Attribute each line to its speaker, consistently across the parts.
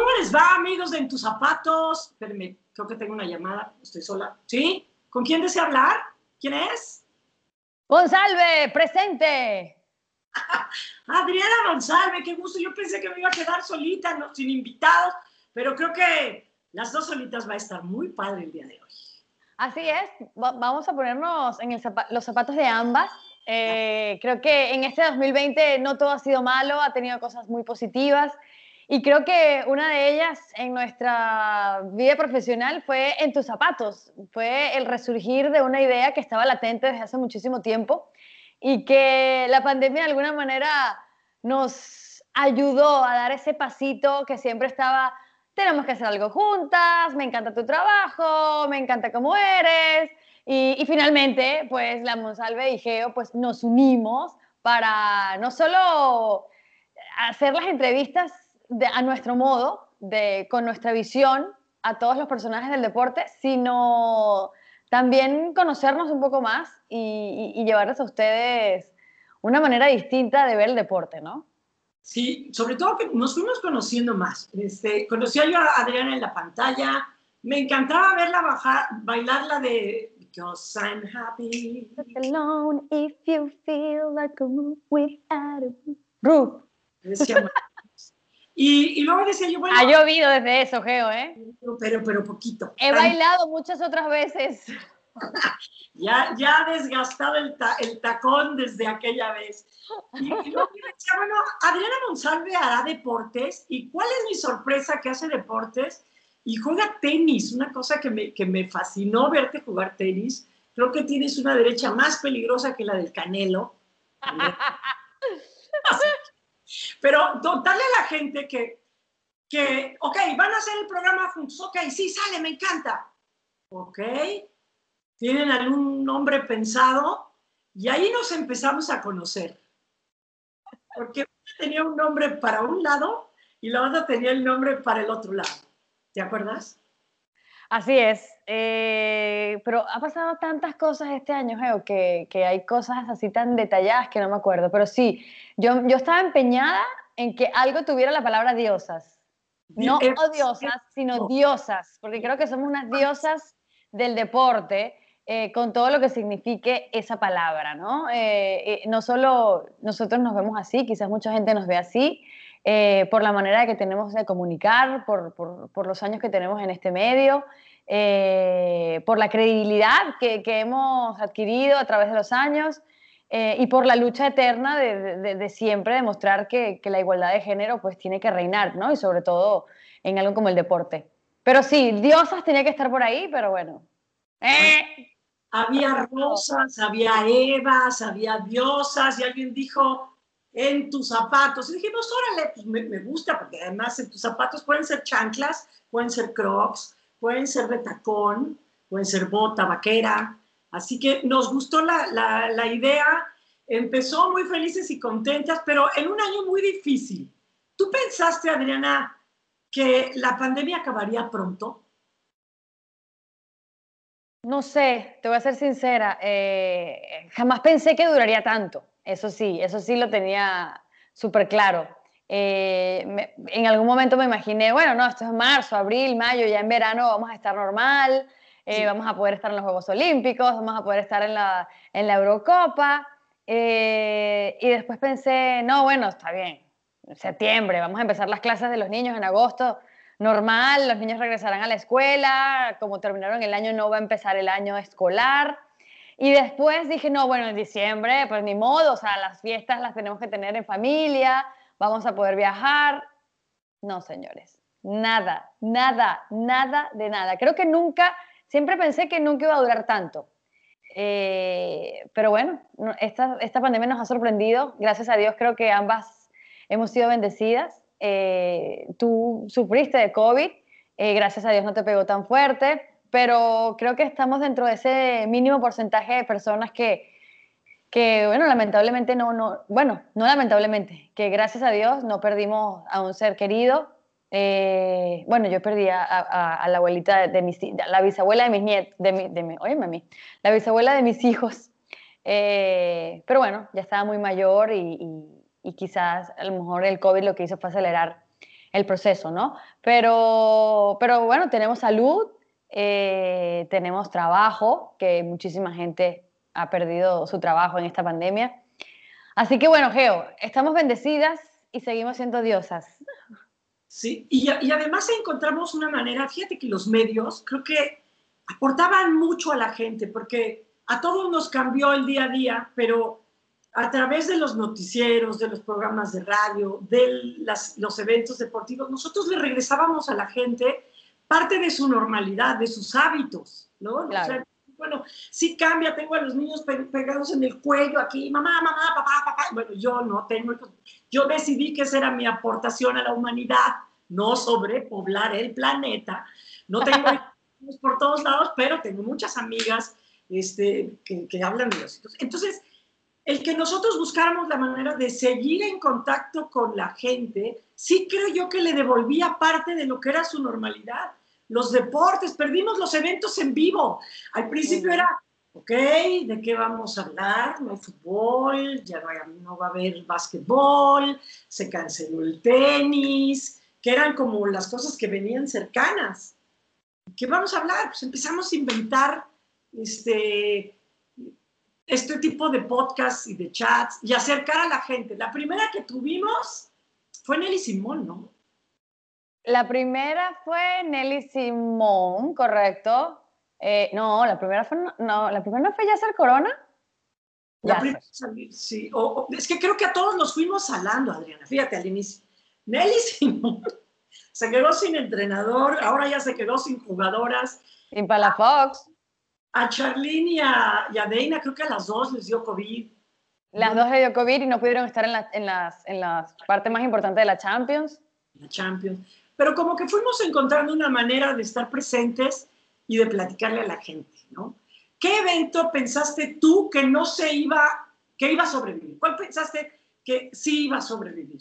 Speaker 1: ¿Cómo les va, amigos de En tus zapatos? Espérenme, creo que tengo una llamada. Estoy sola. ¿Sí? ¿Con quién desea hablar? ¿Quién es?
Speaker 2: Gonzalve, presente.
Speaker 1: Adriana González, qué gusto. Yo pensé que me iba a quedar solita, no, sin invitados, pero creo que las dos solitas va a estar muy padre el día de hoy.
Speaker 2: Así es, Va- vamos a ponernos en el zapa- los zapatos de ambas. Eh, creo que en este 2020 no todo ha sido malo, ha tenido cosas muy positivas y creo que una de ellas en nuestra vida profesional fue en tus zapatos, fue el resurgir de una idea que estaba latente desde hace muchísimo tiempo y que la pandemia de alguna manera nos ayudó a dar ese pasito que siempre estaba, tenemos que hacer algo juntas, me encanta tu trabajo, me encanta cómo eres. Y, y finalmente, pues la Monsalve y Geo, pues nos unimos para no solo hacer las entrevistas de- a nuestro modo, de, con nuestra visión a todos los personajes del deporte, sino también conocernos un poco más y, y- y llevarles a ustedes una manera distinta de ver el deporte, ¿no?
Speaker 1: Sí, sobre todo que nos fuimos conociendo más. Este, conocía yo a Adriana en la pantalla. Me encantaba verla bajar, bailar la de Because I'm happy.
Speaker 2: Alone if you feel like a without a roof.
Speaker 1: Y, y luego decía yo, bueno,
Speaker 2: Ha llovido desde eso, Geo, ¿eh?
Speaker 1: pero, pero poquito.
Speaker 2: He bailado muchas otras veces.
Speaker 1: Ya, ya desgastado el, ta- el tacón desde aquella vez. Y, y luego yo decía, bueno, Adriana Monsalve hará deportes. ¿Y cuál es mi sorpresa que hace deportes? Y juega tenis, una cosa que me, que me fascinó verte jugar tenis. Creo que tienes una derecha más peligrosa que la del Canelo. Pero contarle a la gente que, que, ok, van a hacer el programa juntos, ok, sí, sale, me encanta. Ok, tienen algún nombre pensado y ahí nos empezamos a conocer. Porque tenía un nombre para un lado y la otra tenía el nombre para el otro lado. ¿Te acuerdas?
Speaker 2: Así es. eh, pero ha pasado tantas cosas este año, Geo, que, que hay cosas así tan detalladas que no me acuerdo. Pero sí, yo, yo estaba empeñada en que algo tuviera la palabra diosas. No
Speaker 1: Eh,
Speaker 2: odiosas, sino diosas, porque creo que somos unas diosas del deporte, eh, con todo lo que signifique esa palabra, ¿no? Eh, eh, no solo nosotros nos vemos así, quizás mucha gente nos ve así, eh, por la manera que tenemos de comunicar, por, por- por los años que tenemos en este medio, eh, por la credibilidad que, que hemos adquirido a través de los años eh, y por la lucha eterna de, de- de siempre demostrar que, que la igualdad de género pues tiene que reinar, ¿no? Y sobre todo en algo como el deporte. Pero sí, diosas tenía que estar por ahí, pero bueno.
Speaker 1: Había rosas, había evas, había diosas y alguien dijo en tus zapatos. Y dijimos, órale, pues me, me gusta porque además en tus zapatos pueden ser chanclas, pueden ser crocs, pueden ser de tacón, pueden ser bota, vaquera. Así que nos gustó la, la, la idea. Empezó muy felices y contentas, pero en un año muy difícil. ¿Tú pensaste, Adriana, que la pandemia acabaría pronto?
Speaker 2: No sé, te voy a ser sincera, eh, jamás pensé que duraría tanto. Eso sí, eso sí lo tenía súper claro. Eh, me- en algún momento me imaginé, bueno, no, esto es marzo, abril, mayo, ya en verano vamos a estar normal, eh,
Speaker 1: Sí.
Speaker 2: vamos a poder estar en los Juegos Olímpicos, vamos a poder estar en la, en la Eurocopa. eh, y después pensé, no, bueno, está bien, en septiembre, vamos a empezar las clases de los niños en agosto, normal, los niños regresarán a la escuela, como terminaron el año no va a empezar el año escolar. Y después dije, no, bueno, en diciembre, pues ni modo, o sea, las fiestas las tenemos que tener en familia, vamos a poder viajar. No, señores, nada, nada, nada de nada. Creo que nunca, siempre pensé que nunca iba a durar tanto. pero bueno, esta, esta pandemia nos ha sorprendido. Gracias a Dios creo que ambas hemos sido bendecidas. tú sufriste de COVID, gracias a Dios no te pegó tan fuerte, pero creo que estamos dentro de ese mínimo porcentaje de personas que, que bueno, lamentablemente no, no, bueno, no lamentablemente, que gracias a Dios no perdimos a un ser querido. Eh, bueno, yo perdí a, a, la abuelita de, mis, la bisabuela de mis nietos, de mi, de mi, oye, mami, la bisabuela de mis hijos. Eh, pero bueno, ya estaba muy mayor y, y, y, quizás a lo mejor el COVID lo que hizo fue acelerar el proceso, ¿no? Pero, pero bueno, tenemos salud, eh, tenemos trabajo, que muchísima gente ha perdido su trabajo en esta pandemia. Así que bueno, Geo, estamos bendecidas y seguimos siendo diosas.
Speaker 1: Sí, y, y además encontramos una manera, fíjate que los medios creo que aportaban mucho a la gente, porque a todos nos cambió el día a día, pero a través de los noticieros, de los programas de radio, de las, los eventos deportivos, nosotros le regresábamos a la gente parte de su normalidad, de sus hábitos, ¿no? bueno, sí cambia, tengo a los niños pegados en el cuello aquí, mamá, mamá, papá, papá. Bueno, yo no tengo, yo decidí que esa era mi aportación a la humanidad, no sobrepoblar el planeta. No tengo por todos lados, pero tengo muchas amigas este, que, que hablan de los hijos. Entonces, el que nosotros buscáramos la manera de seguir en contacto con la gente, sí creo yo que le devolvía parte de lo que era su normalidad los deportes, perdimos los eventos en vivo. Al principio era, ok, ¿de qué vamos a hablar? No hay fútbol, ya no, va a haber básquetbol, se canceló el tenis, que eran como las cosas que venían cercanas. ¿Qué vamos a hablar? Pues empezamos a inventar este, este tipo de podcasts y de chats y acercar a la gente. La primera que tuvimos fue Nelly Simón, ¿no?
Speaker 2: La primera fue Nelly Simón, correcto. Eh, no, la primera fue, no, la primera fue Yasser Corona.
Speaker 1: La primera, sí, es que creo que a todos nos fuimos salando, Adriana, fíjate al inicio. Nelly Simón se quedó sin entrenador, ahora ya se quedó sin jugadoras.
Speaker 2: Sin Palafox.
Speaker 1: A, a Charlene y a, y Deina, creo que a las dos les dio COVID.
Speaker 2: Las dos les dio COVID y no pudieron estar en la, en las, en las partes más importantes de la Champions.
Speaker 1: La Champions pero como que fuimos encontrando una manera de estar presentes y de platicarle a la gente, ¿no? ¿Qué evento pensaste tú que no se iba, que iba a sobrevivir? ¿Cuál pensaste que sí iba a sobrevivir?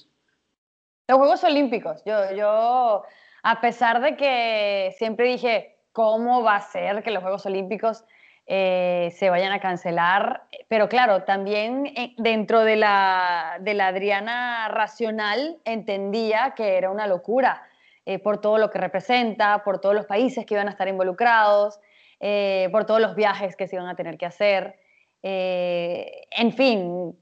Speaker 2: Los Juegos Olímpicos. Yo, yo, a pesar de que siempre dije, ¿cómo va a ser que los Juegos Olímpicos eh, se vayan a cancelar? Pero claro, también eh, dentro de la, de la Adriana racional entendía que era una locura eh, por todo lo que representa, por todos los países que iban a estar involucrados, eh, por todos los viajes que se iban a tener que hacer. Eh, en fin,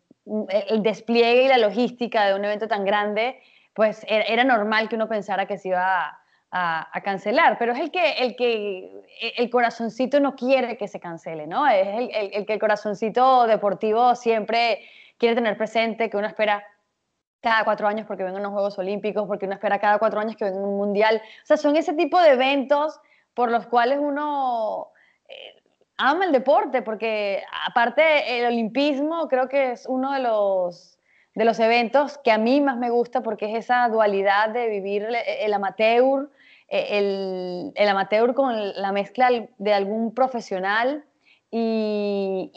Speaker 2: el despliegue y la logística de un evento tan grande, pues era normal que uno pensara que se iba a, cancelar, pero es el que, el que el corazoncito no quiere que se cancele, ¿no? Es el que el corazoncito deportivo siempre quiere tener presente, que uno espera cada cuatro años porque vengan los Juegos Olímpicos, porque uno espera cada cuatro años que venga un mundial. O sea, son ese tipo de eventos por los cuales uno eh, ama el deporte, porque aparte el olimpismo creo que es uno de los, de los eventos que a mí más me gusta porque es esa dualidad de vivir el, amateur, eh, el, el amateur con la mezcla de algún profesional y,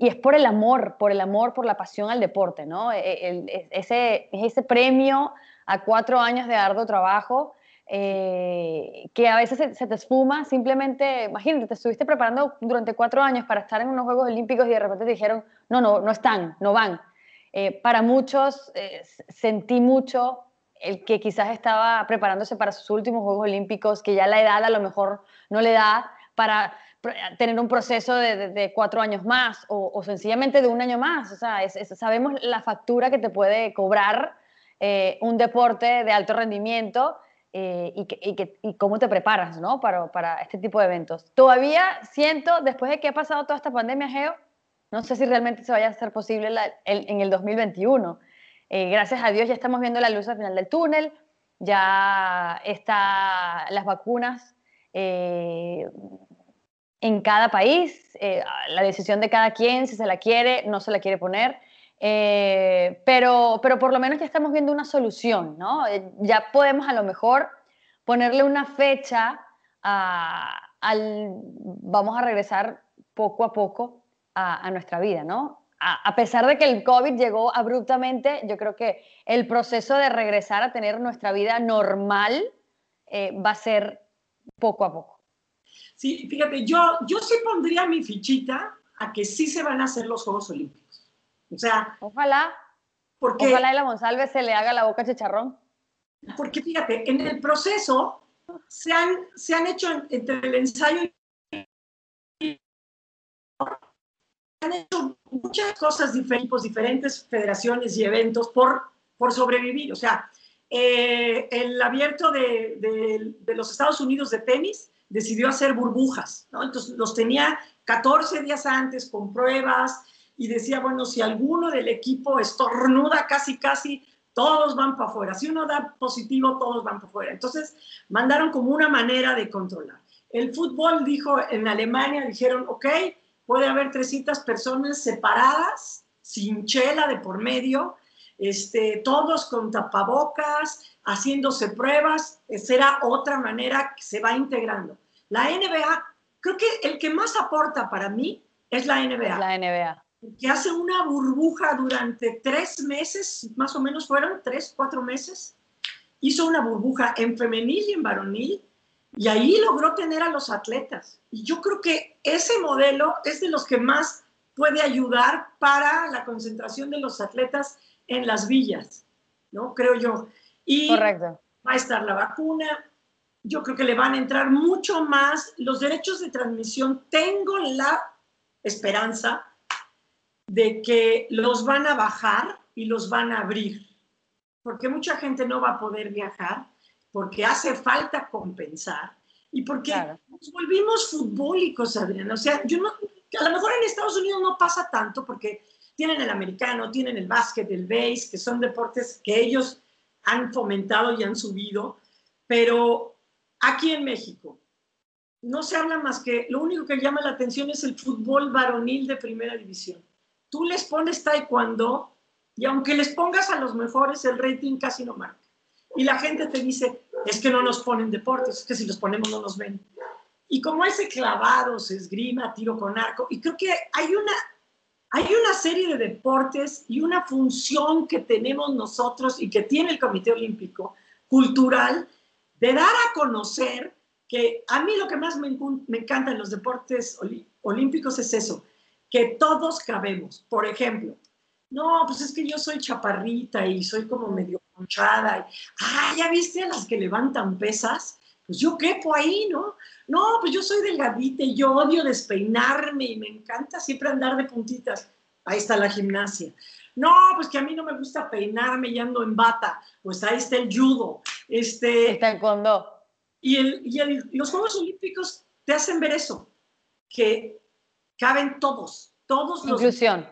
Speaker 2: es por el amor, por el amor, por la pasión al deporte, ¿no? E, e, ese, ese premio a cuatro años de arduo trabajo eh, que a veces se, te esfuma simplemente, imagínate, te estuviste preparando durante cuatro años para estar en unos Juegos Olímpicos y de repente te dijeron, no, no, no están, no van. Eh, para muchos eh, sentí mucho el que quizás estaba preparándose para sus últimos Juegos Olímpicos, que ya la edad a lo mejor no le da para tener un proceso de, cuatro años más o, sencillamente de un año más. O sea, sabemos la factura que te puede cobrar eh, un deporte de alto rendimiento eh, y, cómo te preparas ¿no? para, para, este tipo de eventos. Todavía siento, después de que ha pasado toda esta pandemia, Geo, no sé si realmente se vaya a hacer posible en el 2021. Eh, gracias a Dios ya estamos viendo la luz al final del túnel, ya están las vacunas en cada país, eh, la decisión de cada quien, si se la quiere, no se la quiere poner. Eh, pero, pero por lo menos ya estamos viendo una solución, ¿no? Eh, ya podemos a lo mejor ponerle una fecha al, vamos a regresar poco a poco a, nuestra vida, ¿no? A, pesar de que el COVID llegó abruptamente, yo creo que el proceso de regresar a tener nuestra vida normal va a ser poco a poco.
Speaker 1: Sí, fíjate, yo, yo sí pondría mi fichita a que sí se van a hacer los Juegos Olímpicos. O sea.
Speaker 2: Ojalá. Porque, ojalá a la Monsalve se le haga la boca chicharrón.
Speaker 1: Porque fíjate, en el proceso se han, se han hecho entre el ensayo y han hecho muchas cosas diferentes, diferentes federaciones y eventos por, por sobrevivir. O sea, eh, el abierto de, de, de, los Estados Unidos de tenis decidió hacer burbujas, ¿no? Entonces los tenía 14 días antes con pruebas y decía, bueno, si alguno del equipo estornuda casi, casi, todos van para afuera. Si uno da positivo, todos van para afuera. Entonces mandaron como una manera de controlar. El fútbol dijo, en Alemania dijeron, ok, puede haber 300 personas separadas, sin chela de por medio, este, todos con tapabocas, haciéndose pruebas, será otra manera que se va integrando. La NBA, creo que el que más aporta para mí es la NBA.
Speaker 2: La NBA.
Speaker 1: Que hace una burbuja durante tres meses, más o menos fueron tres, cuatro meses. Hizo una burbuja en femenil y en varonil y ahí logró tener a los atletas. Y yo creo que ese modelo es de los que más puede ayudar para la concentración de los atletas en las villas, ¿no? Creo yo. Y
Speaker 2: Correcto.
Speaker 1: va a estar la vacuna. Yo creo que le van a entrar mucho más los derechos de transmisión. Tengo la esperanza de que los van a bajar y los van a abrir, porque mucha gente no va a poder viajar, porque hace falta compensar y porque nos volvimos futbólicos, Adriana. O sea, yo no, a lo mejor en Estados Unidos no pasa tanto porque tienen el americano, tienen el básquet, el base, que son deportes que ellos han fomentado y han subido, pero aquí en México no se habla más que, lo único que llama la atención es el fútbol varonil de primera división. Tú les pones taekwondo y aunque les pongas a los mejores, el rating casi no marca. Y la gente te dice, es que no nos ponen deportes, es que si los ponemos no nos ven. Y como ese clavados, esgrima, tiro con arco, y creo que hay una hay una serie de deportes y una función que tenemos nosotros y que tiene el Comité Olímpico cultural de dar a conocer que a mí lo que más me, encanta en los deportes olímpicos es eso, que todos cabemos. Por ejemplo, no, pues es que yo soy chaparrita y soy como medio conchada. ah, ¿ya viste a las que levantan pesas? Pues yo quepo ahí, ¿no? No, pues yo soy delgadita y yo odio despeinarme y me encanta siempre andar de puntitas. Ahí está la gimnasia. No, pues que a mí no me gusta peinarme y ando en bata. Pues ahí está el judo. Este,
Speaker 2: está el condo.
Speaker 1: Y, el, y los Juegos Olímpicos te hacen ver eso, que caben todos, todos
Speaker 2: los... Inclusión.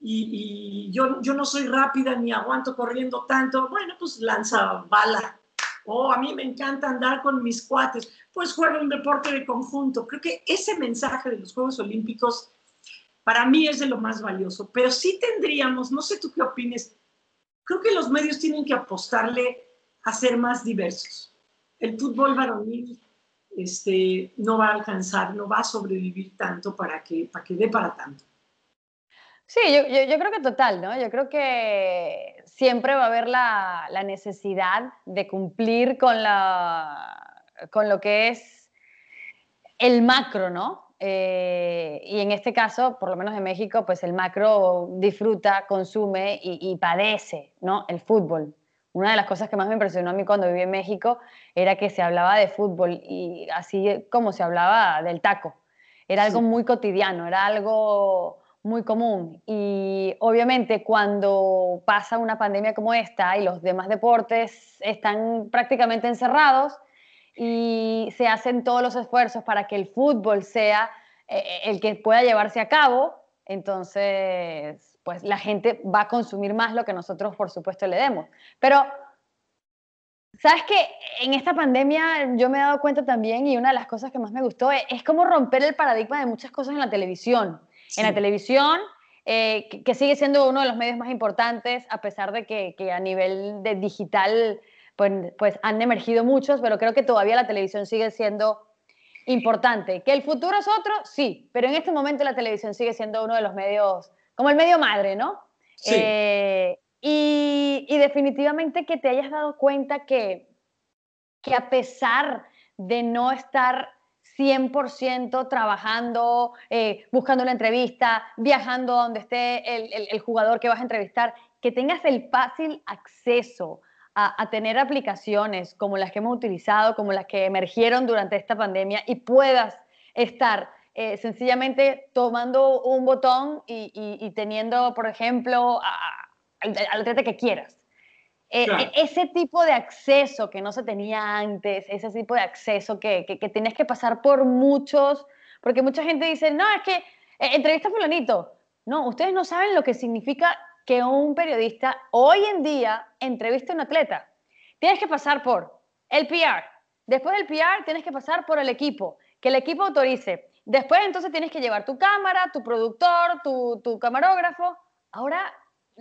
Speaker 1: Y, y yo, yo no soy rápida ni aguanto corriendo tanto. Bueno, pues lanza bala oh, a mí me encanta andar con mis cuates, pues juega un deporte de conjunto. Creo que ese mensaje de los Juegos Olímpicos para mí es de lo más valioso, pero sí tendríamos, no sé tú qué opines, creo que los medios tienen que apostarle a más diversos. El fútbol varonil este, no va a alcanzar, no va a sobrevivir tanto para que, para que dé para tanto.
Speaker 2: Sí, yo, yo, creo que total, ¿no? Yo creo que siempre va a haber la, la necesidad de cumplir con, la, con lo que es el macro, ¿no? Eh, y en este caso, por lo menos en México, pues el macro disfruta, consume y, y, padece, ¿no? El fútbol. Una de las cosas que más me impresionó a mí cuando viví en México era que se hablaba de fútbol y así como se hablaba del taco. Era algo muy cotidiano, era algo muy común. Y obviamente cuando pasa una pandemia como esta y los demás deportes están prácticamente encerrados y se hacen todos los esfuerzos para que el fútbol sea eh, el que pueda llevarse a cabo, entonces pues la gente va a consumir más lo que nosotros por supuesto le demos. Pero Sabes que en esta pandemia yo me he dado cuenta también y una de las cosas que más me gustó es, es cómo romper el paradigma de muchas cosas en la televisión. En la televisión, eh, que, sigue siendo uno de los medios más importantes, a pesar de que, que a nivel de digital pues, pues, han emergido muchos, pero creo que todavía la televisión sigue siendo importante. ¿Que el futuro es otro? Sí, pero en este momento la televisión sigue siendo uno de los medios, como el medio madre, ¿no?
Speaker 1: Sí.
Speaker 2: Eh, y, definitivamente que te hayas dado cuenta que, que a pesar de no estar 100% trabajando, eh, buscando una entrevista, viajando a donde esté el, jugador que vas a entrevistar, que tengas el fácil acceso a, tener aplicaciones como las que hemos utilizado, como las que emergieron durante esta pandemia y puedas estar eh, sencillamente tomando un botón y, teniendo, por ejemplo, al, atleta que quieras. Eh, e, ese tipo de acceso que no se tenía antes, ese tipo de acceso que, que, tienes que pasar por muchos, porque mucha gente dice, no, es que eh, entrevista a fulanito. No, ustedes no saben lo que significa que un periodista hoy en día entreviste a un atleta. Tienes que pasar por el PR. Después del PR tienes que pasar por el equipo, que el equipo autorice. Después entonces tienes que llevar tu cámara, tu productor, tu, tu camarógrafo. Ahora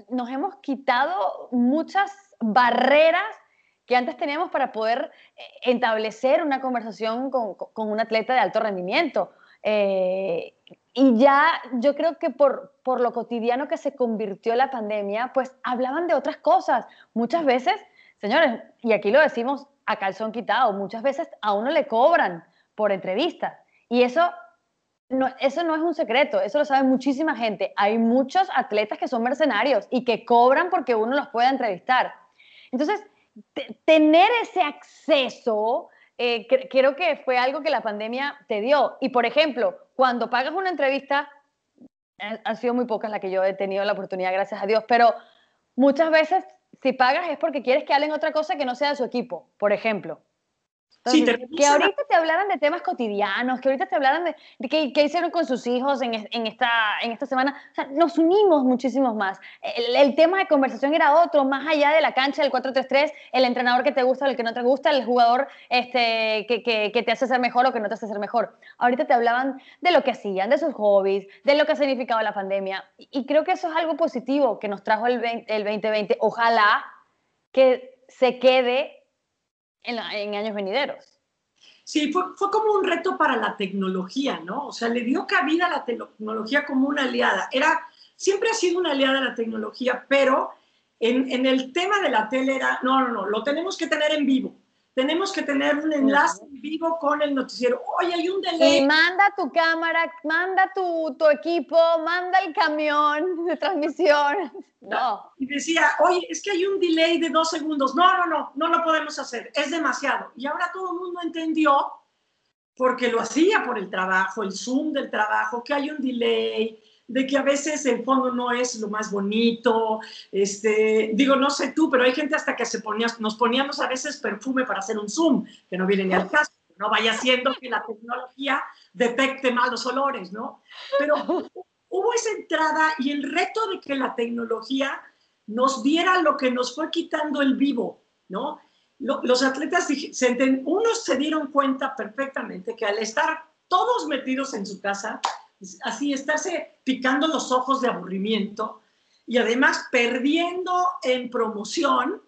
Speaker 2: nos hemos quitado muchas barreras que antes teníamos para poder eh, establecer una conversación con, con un atleta de alto rendimiento. Eh, y ya yo creo que por, por lo cotidiano que se convirtió la pandemia, pues hablaban de otras cosas. Muchas veces, señores, y aquí lo decimos a calzón quitado, muchas veces a uno le cobran por entrevistas. Y eso no, eso no es un secreto, eso lo sabe muchísima gente. Hay muchos atletas que son mercenarios y que cobran porque uno los pueda entrevistar. Entonces, tener ese acceso, eh, creo que fue algo que la pandemia te dio. Y, por ejemplo, cuando pagas una entrevista, eh, han sido muy pocas las que yo he tenido la oportunidad, gracias a Dios, pero muchas veces si pagas es porque quieres que hablen otra cosa que no sea de su equipo, por ejemplo que ahorita te hablaran de temas cotidianos, que ahorita te hablaran de, qué, hicieron con sus hijos en, esta, en esta semana. O sea, nos unimos muchísimos más. El, tema de conversación era otro, más allá de la cancha del 4-3-3, el entrenador que te gusta o el que no te gusta, el jugador este, que, que, te hace ser mejor o que no te hace ser mejor. Ahorita te hablaban de lo que hacían, de sus hobbies, de lo que ha significado la pandemia. Y, creo que eso es algo positivo que nos trajo el, el 2020. Ojalá que se quede en, años venideros.
Speaker 1: Sí, fue, fue, como un reto para la tecnología, ¿no? O sea, le dio cabida a la tecnología como una aliada. Era, siempre ha sido una aliada la tecnología, pero en, en, el tema de la tele era, no, no, no, lo tenemos que tener en vivo tenemos que tener un enlace en vivo con el noticiero. Oye, hay un delay.
Speaker 2: Y manda tu cámara, manda tu, tu equipo, manda el camión de transmisión. No.
Speaker 1: Y decía, oye, es que hay un delay de dos segundos. No, no, no, no lo podemos hacer. Es demasiado. Y ahora todo el mundo entendió, porque lo hacía por el trabajo, el Zoom del trabajo, que hay un delay, de que a veces el fondo no es lo más bonito, este, digo, no sé tú, pero hay gente hasta que se ponía, nos poníamos a veces perfume para hacer un zoom, que no viene ni al caso, no vaya siendo que la tecnología detecte malos olores, ¿no? Pero hubo esa entrada y el reto de que la tecnología nos diera lo que nos fue quitando el vivo, ¿no? Los atletas, unos se dieron cuenta perfectamente que al estar todos metidos en su casa, así estarse picando los ojos de aburrimiento y además perdiendo en promoción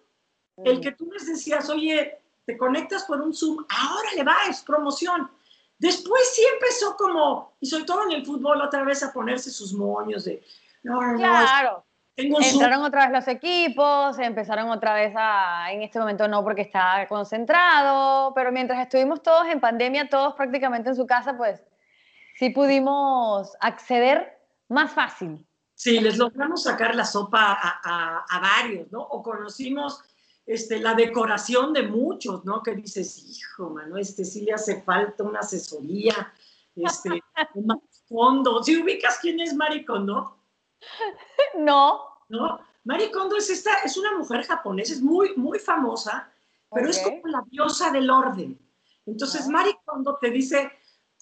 Speaker 1: el que tú les decías, oye, te conectas por un Zoom, ahora le va, es promoción. Después sí empezó como, y sobre todo en el fútbol, otra vez a ponerse sus moños de, no, no,
Speaker 2: claro. Tengo Entraron otra vez los equipos, empezaron otra vez a, en este momento no porque está concentrado, pero mientras estuvimos todos en pandemia, todos prácticamente en su casa, pues sí pudimos acceder más fácil.
Speaker 1: Sí, les logramos sacar la sopa a, varios, ¿no? O conocimos este, la decoración de muchos, ¿no? Que dices, hijo, mano, este sí le hace falta una asesoría, este, un fondo. ¿Sí ubicas quién es Maricondo?
Speaker 2: No.
Speaker 1: ¿No? Maricondo es, esta, es una mujer japonesa, es muy, muy famosa, pero es como la diosa del orden. Entonces, ah. Maricondo te dice,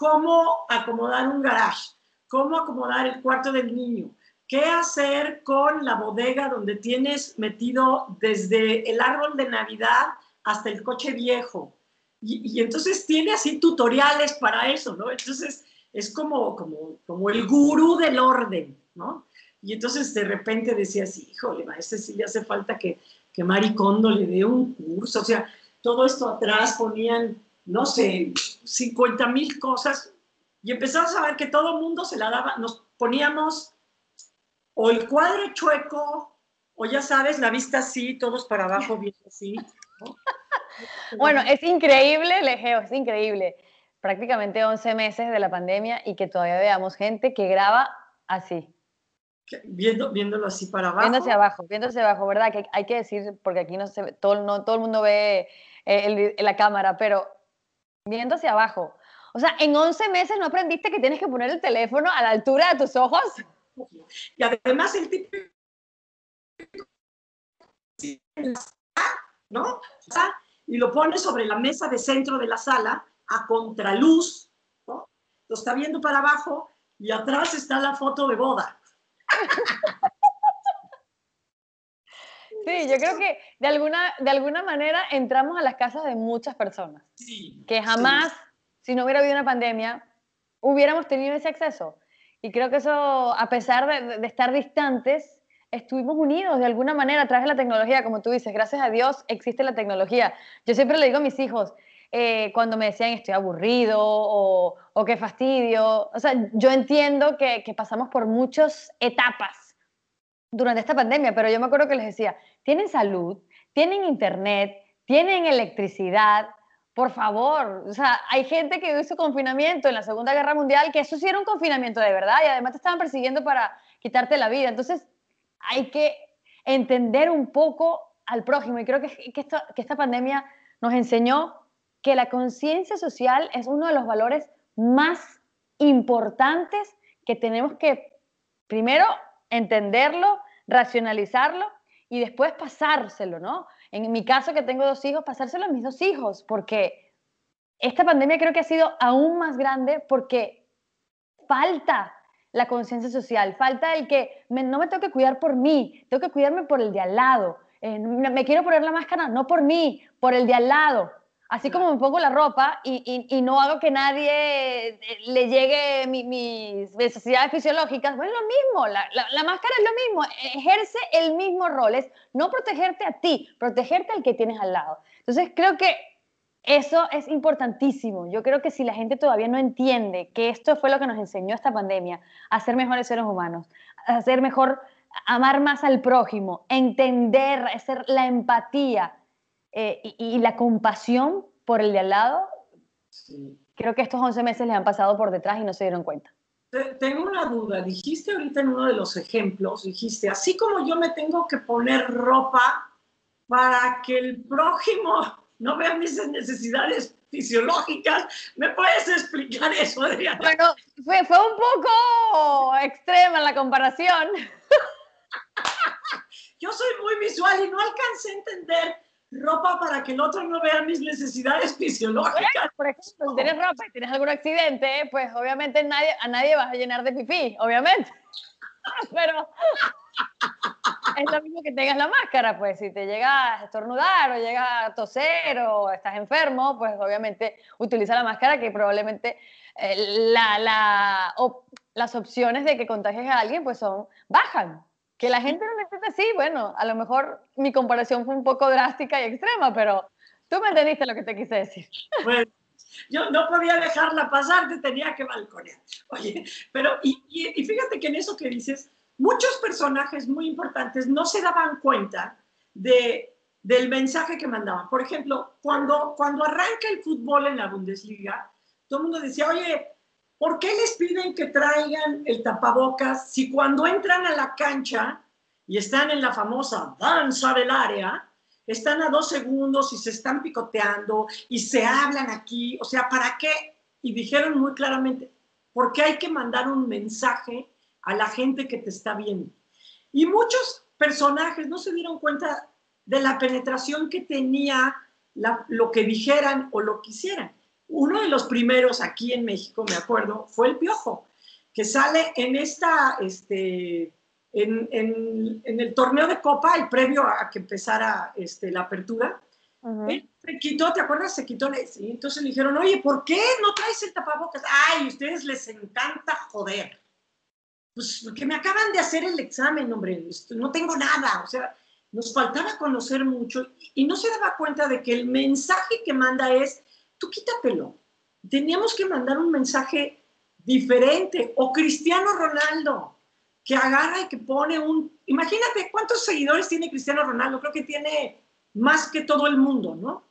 Speaker 1: cómo acomodar un garage, cómo acomodar el cuarto del niño, qué hacer con la bodega donde tienes metido desde el árbol de Navidad hasta el coche viejo. Y, entonces tiene así tutoriales para eso, ¿no? Entonces es como, como, como el gurú del orden, ¿no? Y entonces de repente decía así, híjole, a este sí le hace falta que, que Maricondo le dé un curso. O sea, todo esto atrás ponían, no sé, 50 mil cosas y empezamos a ver que todo el mundo se la daba, nos poníamos o el cuadro chueco, o ya sabes, la vista así, todos para abajo, bien así.
Speaker 2: bueno, es increíble, Legeo, es increíble. Prácticamente 11 meses de la pandemia y que todavía veamos gente que graba así.
Speaker 1: Viendo, viéndolo así para abajo.
Speaker 2: Viéndose abajo, viéndose abajo, ¿verdad? Que hay que decir, porque aquí no se ve, todo, no, todo el mundo ve eh, la cámara, pero viéndose abajo. O sea, en 11 meses no aprendiste que tienes que poner el teléfono a la altura de tus ojos.
Speaker 1: Y además el tipo, ¿no? Y lo pone sobre la mesa de centro de la sala a contraluz, ¿no? Lo está viendo para abajo y atrás está la foto de boda.
Speaker 2: Sí, yo creo que de alguna, de alguna manera entramos a las casas de muchas personas. Sí, que jamás, si no hubiera habido una pandemia, hubiéramos tenido ese acceso. Y creo que eso, a pesar de, estar distantes, estuvimos unidos de alguna manera a través de la tecnología, como tú dices, gracias a Dios existe la tecnología. Yo siempre le digo a mis hijos, eh, cuando me decían estoy aburrido o, o, qué fastidio, o sea, yo entiendo que, que pasamos por muchas etapas durante esta pandemia, pero yo me acuerdo que les decía, tienen salud, tienen internet, tienen electricidad, por favor, o sea, hay gente que hizo confinamiento en la Segunda Guerra Mundial, que eso sí era un confinamiento de verdad y además te estaban persiguiendo para quitarte la vida. Entonces, hay que entender un poco al prójimo y creo que, que, que esta pandemia nos enseñó que la conciencia social es uno de los valores más importantes que tenemos que, primero, entenderlo, racionalizarlo y después pasárselo, ¿no? En mi caso, que tengo dos hijos, pasárselo a mis dos hijos, porque esta pandemia creo que ha sido aún más grande porque falta la conciencia social, falta el que no me tengo que cuidar por mí, tengo que cuidarme por el de al lado. Eh, me quiero poner la máscara, no por mí, por el de al lado. Así como me pongo la ropa y, y, no hago que nadie eh, le llegue mis necesidades fisiológicas, pues es lo mismo, la, la, máscara es lo mismo, ejerce el mismo rol, es no protegerte a ti, protegerte al que tienes al lado. Entonces creo que eso es importantísimo. Yo creo que si la gente todavía no entiende que esto fue lo que nos enseñó esta pandemia, a ser mejores seres humanos, a ser mejor, amar más al prójimo, entender, hacer la empatía, eh, y, la compasión por el de al lado, creo que estos 11 meses les han pasado por detrás y no se dieron cuenta.
Speaker 1: Tengo una duda, dijiste ahorita en uno de los ejemplos, dijiste, así como yo me tengo que poner ropa para que el prójimo no vea mis necesidades fisiológicas, ¿me puedes explicar eso, Adriana?
Speaker 2: Bueno, fue, fue un poco extrema la comparación.
Speaker 1: yo soy muy visual y no alcancé a entender ropa para que el otro no vea mis necesidades fisiológicas.
Speaker 2: Por ejemplo, si tienes ropa y tienes algún accidente, pues obviamente a nadie vas a llenar de pipí, obviamente. Pero es lo mismo que tengas la máscara, pues si te llega a estornudar o llega a toser o estás enfermo, pues obviamente utiliza la máscara que probablemente eh, la, la, las opciones de que contagies a alguien pues son bajan. Que la gente no necesita así, bueno, a lo mejor mi comparación fue un poco drástica y extrema, pero tú me entendiste lo que te quise decir.
Speaker 1: Bueno, yo no podía dejarla pasar, te tenía que balconear. Oye, pero y, y, fíjate que en eso que dices, muchos personajes muy importantes no se daban cuenta de, del mensaje que mandaban. Por ejemplo, cuando, cuando arranca el fútbol en la Bundesliga, todo el mundo decía, oye, ¿Por qué les piden que traigan el tapabocas si cuando entran a la cancha y están en la famosa danza del área, están a dos segundos y se están picoteando y se hablan aquí? O sea, ¿para qué? Y dijeron muy claramente, porque hay que mandar un mensaje a la gente que te está viendo. Y muchos personajes no se dieron cuenta de la penetración que tenía lo que dijeran o lo que hicieran uno de los primeros aquí en México, me acuerdo, fue el Piojo, que sale en esta, este, en, el torneo de Copa, el previo a que empezara este, la apertura, se quitó, ¿te acuerdas? Se quitó, sí. entonces le dijeron, oye, ¿por qué no traes el tapabocas? Ay, ustedes les encanta joder. Pues porque me acaban de hacer el examen, hombre, no tengo nada, o sea, nos faltaba conocer mucho y no se daba cuenta de que el mensaje que manda es, tú quítatelo. Teníamos que mandar un mensaje diferente. O Cristiano Ronaldo, que agarra y que pone un... Imagínate cuántos seguidores tiene Cristiano Ronaldo. Creo que tiene más que todo el mundo, ¿no?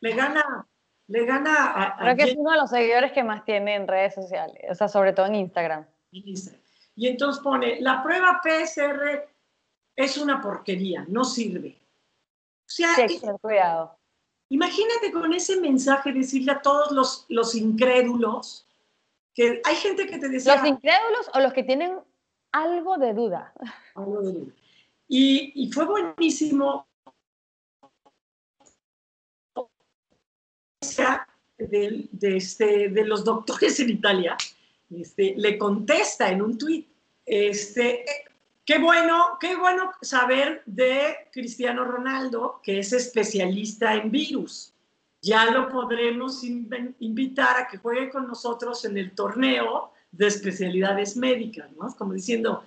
Speaker 1: Le gana... Le gana
Speaker 2: a, Creo que es uno de los seguidores que más tiene en redes sociales, o sea, sobre todo en Instagram.
Speaker 1: Y entonces pone, la prueba PSR es una porquería, no sirve.
Speaker 2: O sea, sí, cuidado.
Speaker 1: Imagínate con ese mensaje decirle a todos los, los incrédulos que hay gente que te decía...
Speaker 2: ¿Los incrédulos o los que tienen algo de duda?
Speaker 1: Algo de duda. Y, y fue buenísimo de, de, este, de los doctores en Italia, este, le contesta en un tuit, este, Qué bueno, qué bueno saber de Cristiano Ronaldo, que es especialista en virus. Ya lo podremos invitar a que juegue con nosotros en el torneo de especialidades médicas, ¿no? Como diciendo,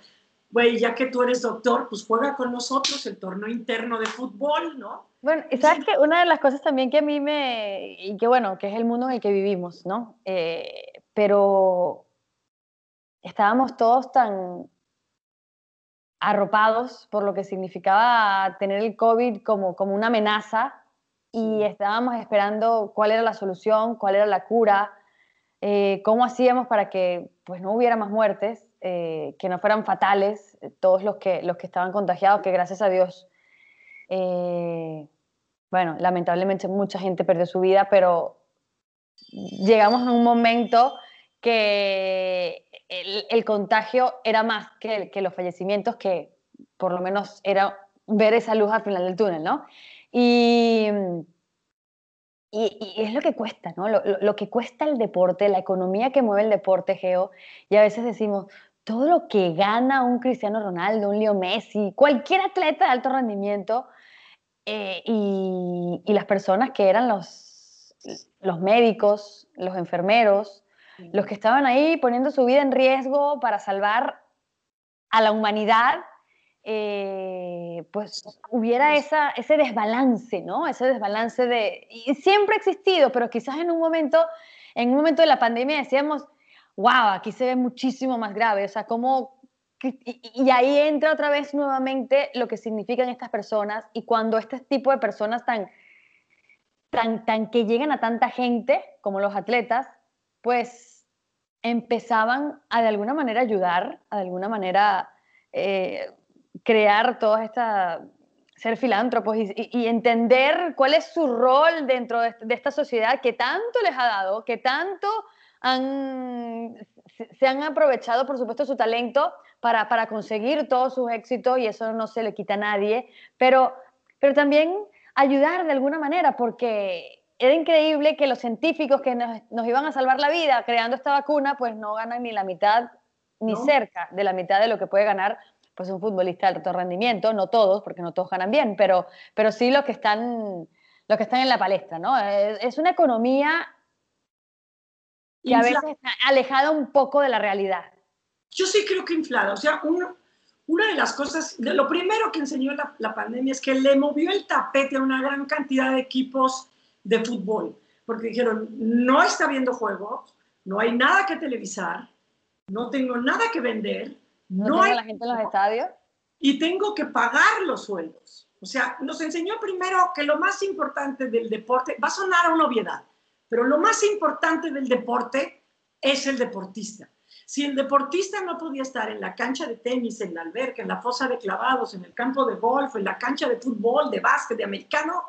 Speaker 1: güey, ya que tú eres doctor, pues juega con nosotros el torneo interno de fútbol, ¿no?
Speaker 2: Bueno, y sabes que una de las cosas también que a mí me, y que bueno, que es el mundo en el que vivimos, ¿no? Eh, pero estábamos todos tan arropados por lo que significaba tener el COVID como, como una amenaza. Y estábamos esperando cuál era la solución, cuál era la cura, eh, cómo hacíamos para que pues, no hubiera más muertes, eh, que no fueran fatales eh, todos los que, los que estaban contagiados, que gracias a Dios, bueno, lamentablemente mucha gente perdió su vida, pero llegamos a un momento que el, contagio era más que, los fallecimientos, que por lo menos era ver esa luz al final del túnel, ¿no? Y, y, es lo que cuesta, ¿no? Lo, lo, que cuesta el deporte, la economía que mueve el deporte, Geo, y a veces decimos, todo lo que gana un Cristiano Ronaldo, un Leo Messi, cualquier atleta de alto rendimiento, eh, y, y, las personas que eran los, los médicos, los enfermeros, los que estaban ahí poniendo su vida en riesgo para salvar a la humanidad, eh, pues hubiera esa, ese desbalance, ¿no? Ese desbalance de... Y siempre ha existido, pero quizás en un momento, en un momento de la pandemia decíamos, wow, aquí se ve muchísimo más grave, o sea, cómo... Y, ahí entra otra vez nuevamente lo que significan estas personas y cuando este tipo de personas tan, tan, tan que llegan a tanta gente como los atletas, pues empezaban a de alguna manera ayudar, a de alguna manera eh, crear toda esta, ser filántropos y, entender cuál es su rol dentro de, esta sociedad que tanto les ha dado, que tanto han, se han aprovechado, por supuesto, su talento para, para conseguir todos sus éxitos y eso no se le quita a nadie, pero, pero también ayudar de alguna manera porque era increíble que los científicos que nos, iban a salvar la vida creando esta vacuna, pues no ganan ni la mitad, ni cerca de la mitad de lo que puede ganar pues un futbolista de alto rendimiento, no todos, porque no todos ganan bien, pero, pero sí los que están, los que están en la palestra, ¿no? Es, una economía que a veces está alejada un poco de la realidad.
Speaker 1: Yo sí creo que inflada, o sea, una de las cosas, lo primero que enseñó la, la pandemia es que le movió el tapete a una gran cantidad de equipos de fútbol, porque dijeron, no está viendo juegos, no hay nada que televisar, no tengo nada que vender, no, hay
Speaker 2: la gente en los estadios
Speaker 1: y tengo que pagar los sueldos. O sea, nos enseñó primero que lo más importante del deporte, va a sonar a una obviedad, pero lo más importante del deporte es el deportista. Si el deportista no podía estar en la cancha de tenis, en la alberca, en la fosa de clavados, en el campo de golf, en la cancha de fútbol, de básquet, de americano,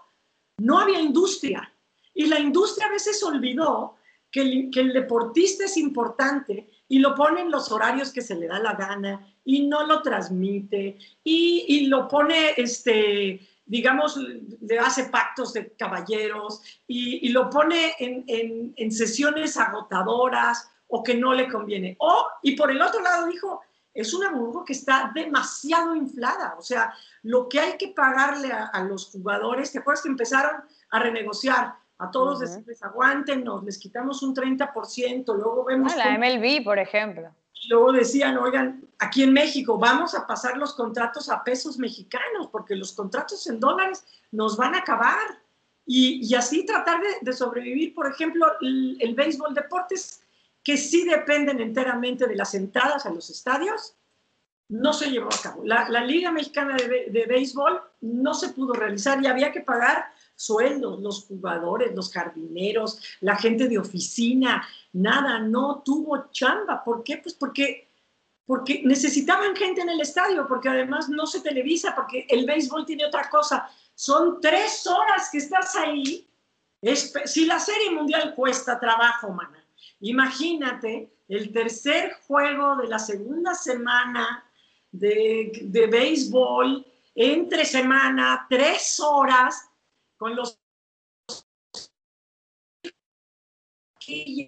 Speaker 1: no había industria. Y la industria a veces olvidó que el, deportista es importante y lo pone en los horarios que se le da la gana y no lo transmite y, lo pone, este, digamos, le hace pactos de caballeros y, lo pone en, sesiones agotadoras o que no le conviene. O, y por el otro lado dijo, es una burbuja que está demasiado inflada. O sea, lo que hay que pagarle a, los jugadores, ¿te acuerdas que empezaron a renegociar? A todos uh -huh. aguanten, nos les quitamos un 30%, luego vemos...
Speaker 2: la MLB, por ejemplo.
Speaker 1: luego decían, oigan, aquí en México vamos a pasar los contratos a pesos mexicanos, porque los contratos en dólares nos van a acabar. Y, y así tratar de, de, sobrevivir, por ejemplo, el, el béisbol deportes que sí dependen enteramente de las entradas a los estadios, no se llevó a cabo. La, la Liga Mexicana de, de, Béisbol no se pudo realizar y había que pagar sueldos, los jugadores, los jardineros, la gente de oficina, nada, no tuvo chamba. ¿Por qué? Pues porque, porque necesitaban gente en el estadio, porque además no se televisa, porque el béisbol tiene otra cosa. Son tres horas que estás ahí. Si la Serie Mundial cuesta trabajo, mana, Imagínate el tercer juego de la segunda semana de, de béisbol, entre semana, tres horas, con los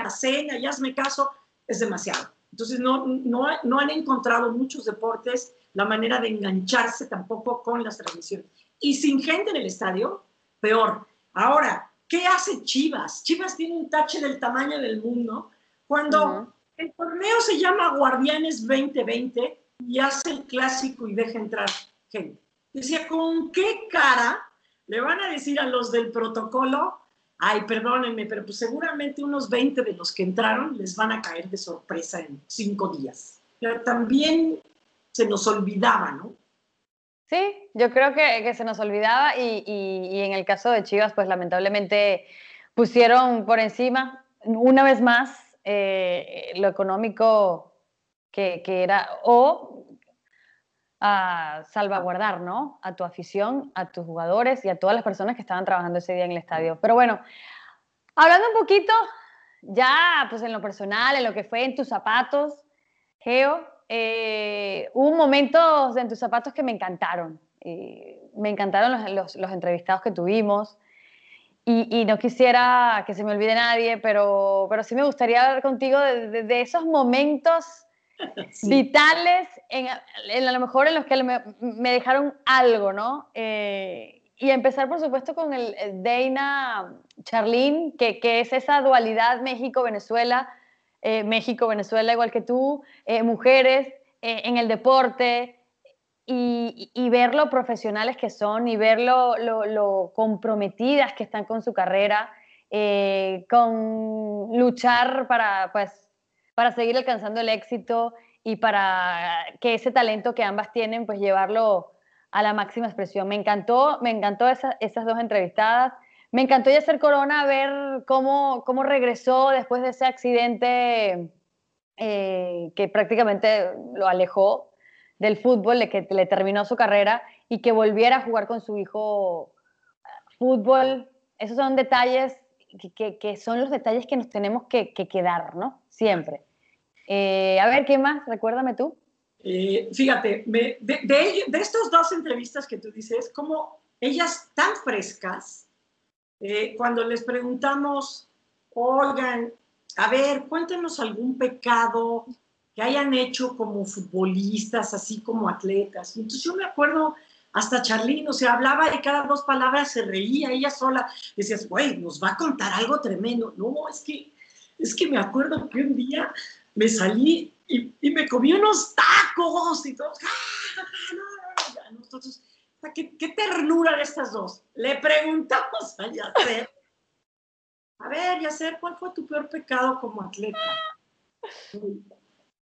Speaker 1: cena, ya hazme caso, es demasiado. Entonces no, no, no han encontrado muchos deportes la manera de engancharse tampoco con las transmisiones. Y sin gente en el estadio, peor. Ahora, ¿Qué hace Chivas? Chivas tiene un tache del tamaño del mundo. Cuando uh -huh. el torneo se llama Guardianes 2020 y hace el clásico y deja entrar gente. Decía, ¿con qué cara le van a decir a los del protocolo? Ay, perdónenme, pero pues seguramente unos 20 de los que entraron les van a caer de sorpresa en cinco días. Pero también se nos olvidaba, ¿no?
Speaker 2: Sí, yo creo que, se nos olvidaba y, y, y, en el caso de Chivas, pues lamentablemente pusieron por encima una vez más eh, lo económico que, que era o a salvaguardar, ¿no? A tu afición, a tus jugadores y a todas las personas que estaban trabajando ese día en el estadio. Pero bueno, hablando un poquito ya, pues en lo personal, en lo que fue en tus zapatos, Geo, eh, hubo momentos en tus zapatos que me encantaron. Eh, me encantaron los, los, los, entrevistados que tuvimos. Y, y, no quisiera que se me olvide nadie, pero, pero sí me gustaría hablar contigo de, de, de esos momentos sí. vitales, en, en, a lo mejor en los que me, me dejaron algo, ¿no? Eh, y empezar, por supuesto, con el, Charlín, que, que es esa dualidad México-Venezuela eh, México, Venezuela, igual que tú, eh, mujeres eh, en el deporte y, ver lo profesionales que son y ver lo, comprometidas que están con su carrera, con luchar para, pues, para seguir alcanzando el éxito y para que ese talento que ambas tienen, pues llevarlo a la máxima expresión. Me encantó, me encantó esa, esas dos entrevistadas. Me encantó Yacer Corona ver cómo, cómo regresó después de ese accidente eh, que prácticamente lo alejó del fútbol, que le terminó su carrera y que volviera a jugar con su hijo fútbol. Esos son detalles que, que, son los detalles que nos tenemos que, que quedar, ¿no? Siempre. Eh, a ver, ¿qué más? Recuérdame tú.
Speaker 1: Eh, fíjate, de, de, de estas dos entrevistas que tú dices, como ellas tan frescas, eh, cuando les preguntamos, oigan, a ver, cuéntenos algún pecado que hayan hecho como futbolistas, así como atletas. Entonces yo me acuerdo hasta Charlene, o sea, hablaba y cada dos palabras se reía ella sola. Decías, güey, nos va a contar algo tremendo. No, es que, es que me acuerdo que un día me salí y, y me comí unos tacos y todos, ¡ah! No, no, no, nosotros ¿Qué, qué, ternura de estas dos. Le preguntamos a Yacer. A ver, Yacer, ¿cuál fue tu peor pecado como atleta?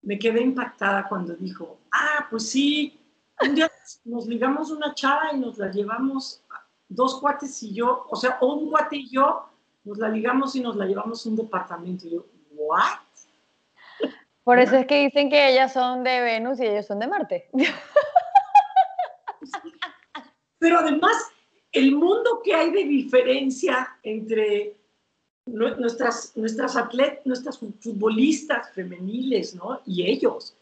Speaker 1: Me quedé impactada cuando dijo, ah, pues sí, un día nos ligamos una chava y nos la llevamos, dos cuates y yo, o sea, un cuate y yo, nos la ligamos y nos la llevamos a un departamento. Y yo, ¿what?
Speaker 2: Por eso es que dicen que ellas son de Venus y ellos son de Marte.
Speaker 1: Pero además, el mundo que hay de diferencia entre nuestras, nuestras atletas, nuestras futbolistas femeniles, ¿no? Y ellos.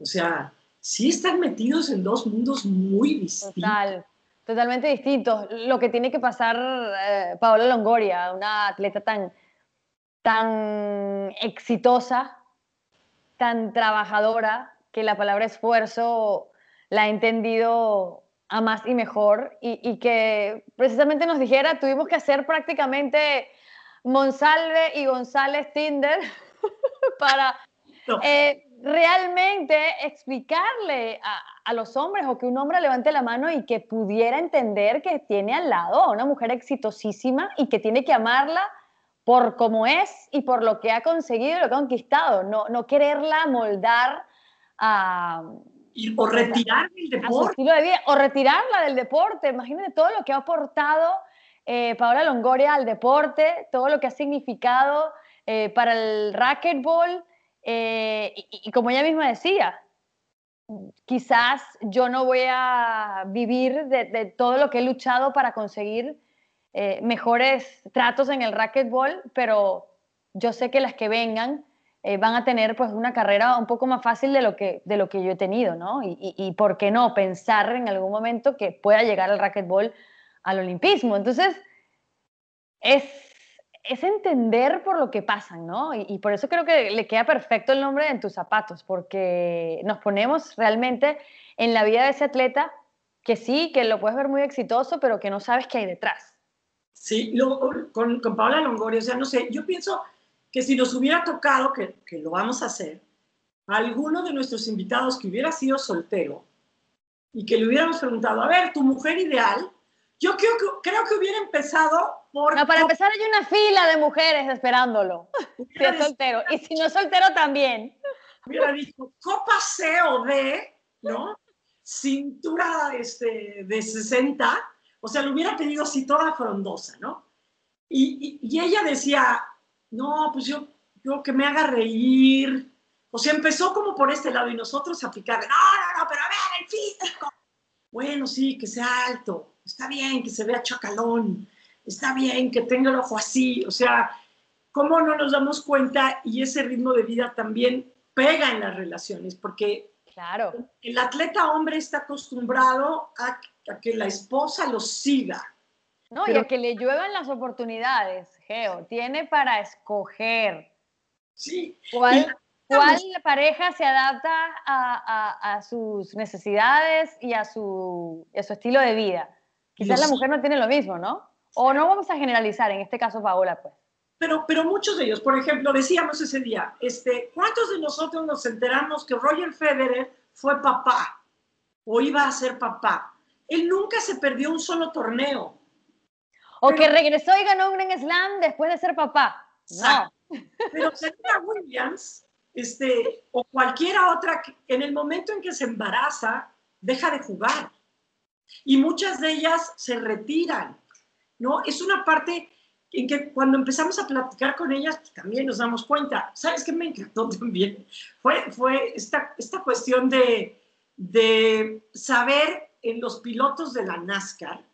Speaker 1: O sea, sí están metidos en dos mundos muy distintos.
Speaker 2: Total, totalmente distintos. Lo que tiene que pasar eh, Paola Longoria, una atleta tan, tan exitosa, tan trabajadora, que la palabra esfuerzo la he entendido a más y mejor y, que precisamente nos dijera, tuvimos que hacer prácticamente Monsalve y González Tinder para eh, realmente explicarle a, a, los hombres o que un hombre levante la mano y que pudiera entender que tiene al lado a una mujer exitosísima y que tiene que amarla por cómo es y por lo que ha conseguido y lo que ha conquistado, no, no quererla moldar a...
Speaker 1: o retirar del deporte.
Speaker 2: o retirarla del deporte. Imagínate todo lo que ha aportado eh, Paola Longoria al deporte, todo lo que ha significado eh, para el racquetball. Eh, y, como ella misma decía, quizás yo no voy a vivir de, de todo lo que he luchado para conseguir eh, mejores tratos en el racquetball, pero yo sé que las que vengan eh, van a tener pues una carrera un poco más fácil de lo que, de lo que yo he tenido, ¿no? Y, y, por qué no pensar en algún momento que pueda llegar el racquetball al olimpismo. Entonces, es, es entender por lo que pasan, ¿no? Y, y, por eso creo que le queda perfecto el nombre de En tus zapatos, porque nos ponemos realmente en la vida de ese atleta que sí, que lo puedes ver muy exitoso, pero que no sabes qué hay detrás.
Speaker 1: Sí, con, con Paola Longoria, o sea, no sé, yo pienso que si nos hubiera tocado, que, que lo vamos a hacer, alguno de nuestros invitados que hubiera sido soltero y que le hubiéramos preguntado, a ver, tu mujer ideal, yo creo que, creo que hubiera empezado por...
Speaker 2: No, para empezar hay una fila de mujeres esperándolo, si es soltero, y si no es soltero también.
Speaker 1: Hubiera dicho, copa C o D, ¿no? Cintura este, de 60 o sea, lo hubiera pedido así toda frondosa, ¿no? Y, ella decía, no, pues yo, yo que me haga reír. O sea, empezó como por este lado y nosotros aplicar, no, no, no, pero a ver, el físico. Bueno, sí, que sea alto, está bien que se vea chacalón, está bien que tenga el ojo así, o sea, ¿cómo no nos damos cuenta? Y ese ritmo de vida también pega en las relaciones, porque
Speaker 2: claro.
Speaker 1: el atleta hombre está acostumbrado a a que la esposa lo siga.
Speaker 2: No, y a que le lluevan las oportunidades, Geo. Tiene para escoger.
Speaker 1: Sí.
Speaker 2: ¿Cuál, cuál pareja se adapta a, a, sus necesidades y a su, a su estilo de vida? Quizás la mujer no tiene lo mismo, ¿no? O no vamos a generalizar, en este caso Paola, pues.
Speaker 1: Pero, pero muchos de ellos, por ejemplo, decíamos ese día, este, ¿cuántos de nosotros nos enteramos que Roger Federer fue papá o iba a ser papá? Él nunca se perdió un solo torneo.
Speaker 2: O que regresó y ganó un Grand Slam después de ser papá. No.
Speaker 1: Pero Serena Williams, este, o cualquiera otra, en el momento en que se embaraza, deja de jugar. Y muchas de ellas se retiran. ¿no? Es una parte en que cuando empezamos a platicar con ellas, pues, también nos damos cuenta. ¿Sabes qué me encantó también? Fue, fue esta, esta cuestión de, de saber en los pilotos de la NASCAR,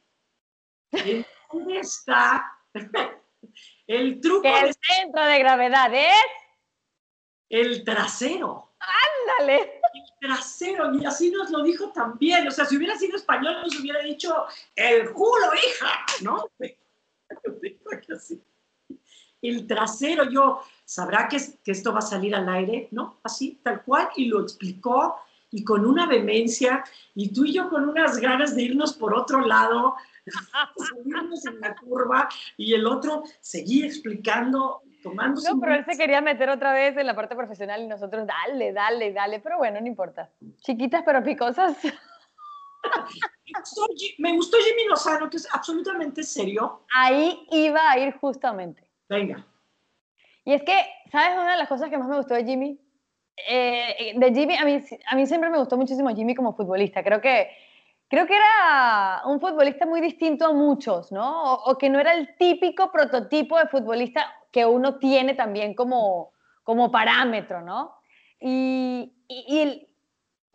Speaker 1: ¿en dónde está el truco?
Speaker 2: Que el centro de gravedad es
Speaker 1: el trasero.
Speaker 2: ¡Ándale!
Speaker 1: El trasero, y así nos lo dijo también. O sea, si hubiera sido español, nos hubiera dicho el culo, hija, ¿no? El trasero, yo, ¿sabrá que, que esto va a salir al aire? ¿No? Así, tal cual, y lo explicó y con una vehemencia, y tú y yo con unas ganas de irnos por otro lado, subirnos en la curva, y el otro seguir explicando, tomando
Speaker 2: No, pero él se quería meter otra vez en la parte profesional y nosotros, dale, dale, dale, pero bueno, no importa. Chiquitas pero picosas.
Speaker 1: me gustó Jimmy Lozano, que es absolutamente serio.
Speaker 2: Ahí iba a ir justamente.
Speaker 1: Venga.
Speaker 2: Y es que, ¿sabes una de las cosas que más me gustó de Jimmy? Eh, de Jimmy, a mí, a mí siempre me gustó muchísimo Jimmy como futbolista. Creo que, creo que era un futbolista muy distinto a muchos, ¿no? O, que no era el típico prototipo de futbolista que uno tiene también como, como parámetro, ¿no? Y, y,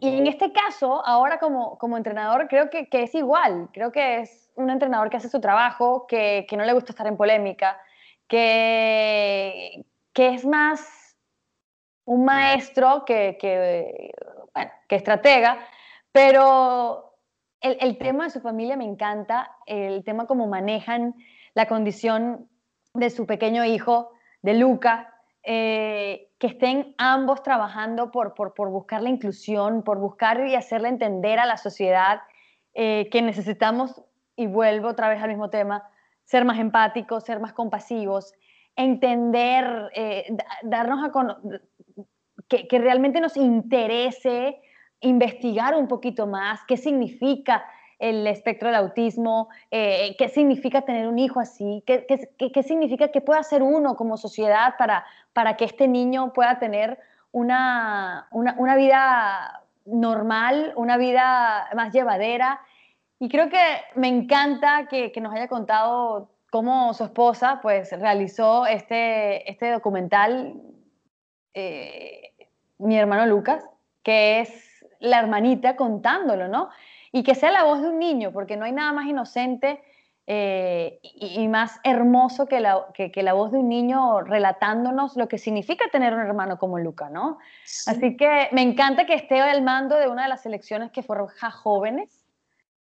Speaker 2: en este caso, ahora como, como entrenador, creo que, que, es igual. Creo que es un entrenador que hace su trabajo, que, que no le gusta estar en polémica, que, que es más un maestro que, bueno, que estratega, pero el, el, tema de su familia me encanta, el tema cómo manejan la condición de su pequeño hijo, de Luca, eh, que estén ambos trabajando por, por, por buscar la inclusión, por buscar y hacerle entender a la sociedad eh, que necesitamos, y vuelvo otra vez al mismo tema, ser más empáticos, ser más compasivos, entender, eh, darnos a que, realmente nos interese investigar un poquito más qué significa el espectro del autismo, eh, qué significa tener un hijo así, qué, qué, qué, significa que pueda hacer uno como sociedad para, para que este niño pueda tener una, una, una vida normal, una vida más llevadera. Y creo que me encanta que, que, nos haya contado cómo su esposa pues realizó este, este documental, eh, mi hermano Lucas, que es la hermanita contándolo, ¿no? y que sea la voz de un niño, porque no hay nada más inocente eh, y, más hermoso que la, que, la, voz de un niño relatándonos lo que significa tener un hermano como Luca, ¿no? Así que me encanta que esté al mando de una de las selecciones que forja jóvenes,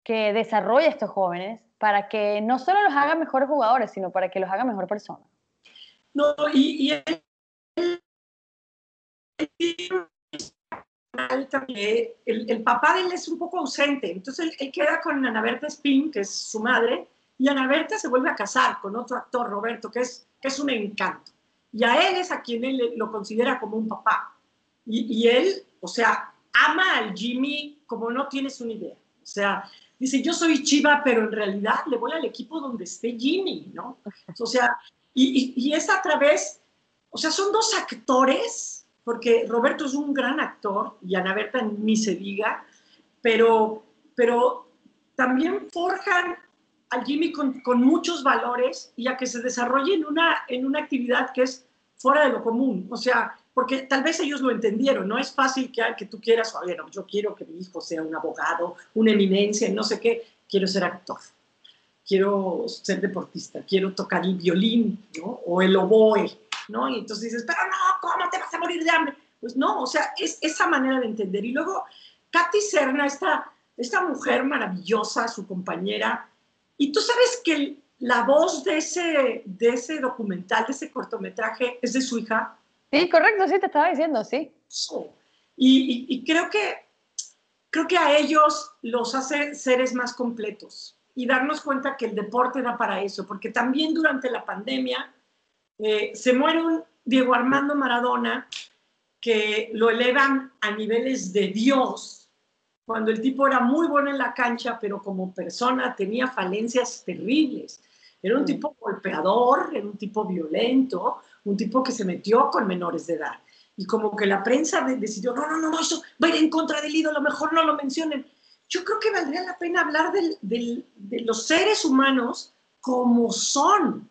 Speaker 2: que desarrolla estos jóvenes, para que no solo los haga mejores jugadores, sino para que los haga mejor personas.
Speaker 1: No, y, y el, el, papá de él es un poco ausente, entonces él, queda con Ana Berta Spin, que es su madre, y Ana Berta se vuelve a casar con otro actor, Roberto, que es, que es un encanto. Y a él es a quien él lo considera como un papá. Y, y él, o sea, ama al Jimmy como no tienes una idea. O sea, dice, yo soy chiva, pero en realidad le voy al equipo donde esté Jimmy, ¿no? O sea, y, y, y es a través, o sea, son dos actores porque Roberto es un gran actor y Ana Berta ni se diga, pero, pero también forjan al Jimmy con, con, muchos valores y a que se desarrolle en una, en una actividad que es fuera de lo común. O sea, porque tal vez ellos lo entendieron, no es fácil que, que tú quieras, oye, no, yo quiero que mi hijo sea un abogado, una eminencia, no sé qué, quiero ser actor, quiero ser deportista, quiero tocar el violín, ¿no? O el oboe, ¿no? Y entonces dices, pero no, ¿cómo te vas a morir de hambre? Pues no, o sea, es esa manera de entender. Y luego, Katy Serna, esta, esta mujer maravillosa, su compañera, y tú sabes que la voz de ese, de ese documental, de ese cortometraje, es de su hija.
Speaker 2: Sí, correcto, sí, te estaba diciendo, sí.
Speaker 1: Y, y, y creo que creo que a ellos los hace seres más completos y darnos cuenta que el deporte da para eso, porque también durante la pandemia eh, se muere un Diego Armando Maradona que lo elevan a niveles de Dios, cuando el tipo era muy bueno en la cancha, pero como persona tenía falencias terribles. Era un tipo golpeador, era un tipo violento, un tipo que se metió con menores de edad. Y como que la prensa decidió, no, no, no, eso va a ir en contra del ídolo, mejor no lo mencionen. Yo creo que valdría la pena hablar del, del, de los seres humanos como son,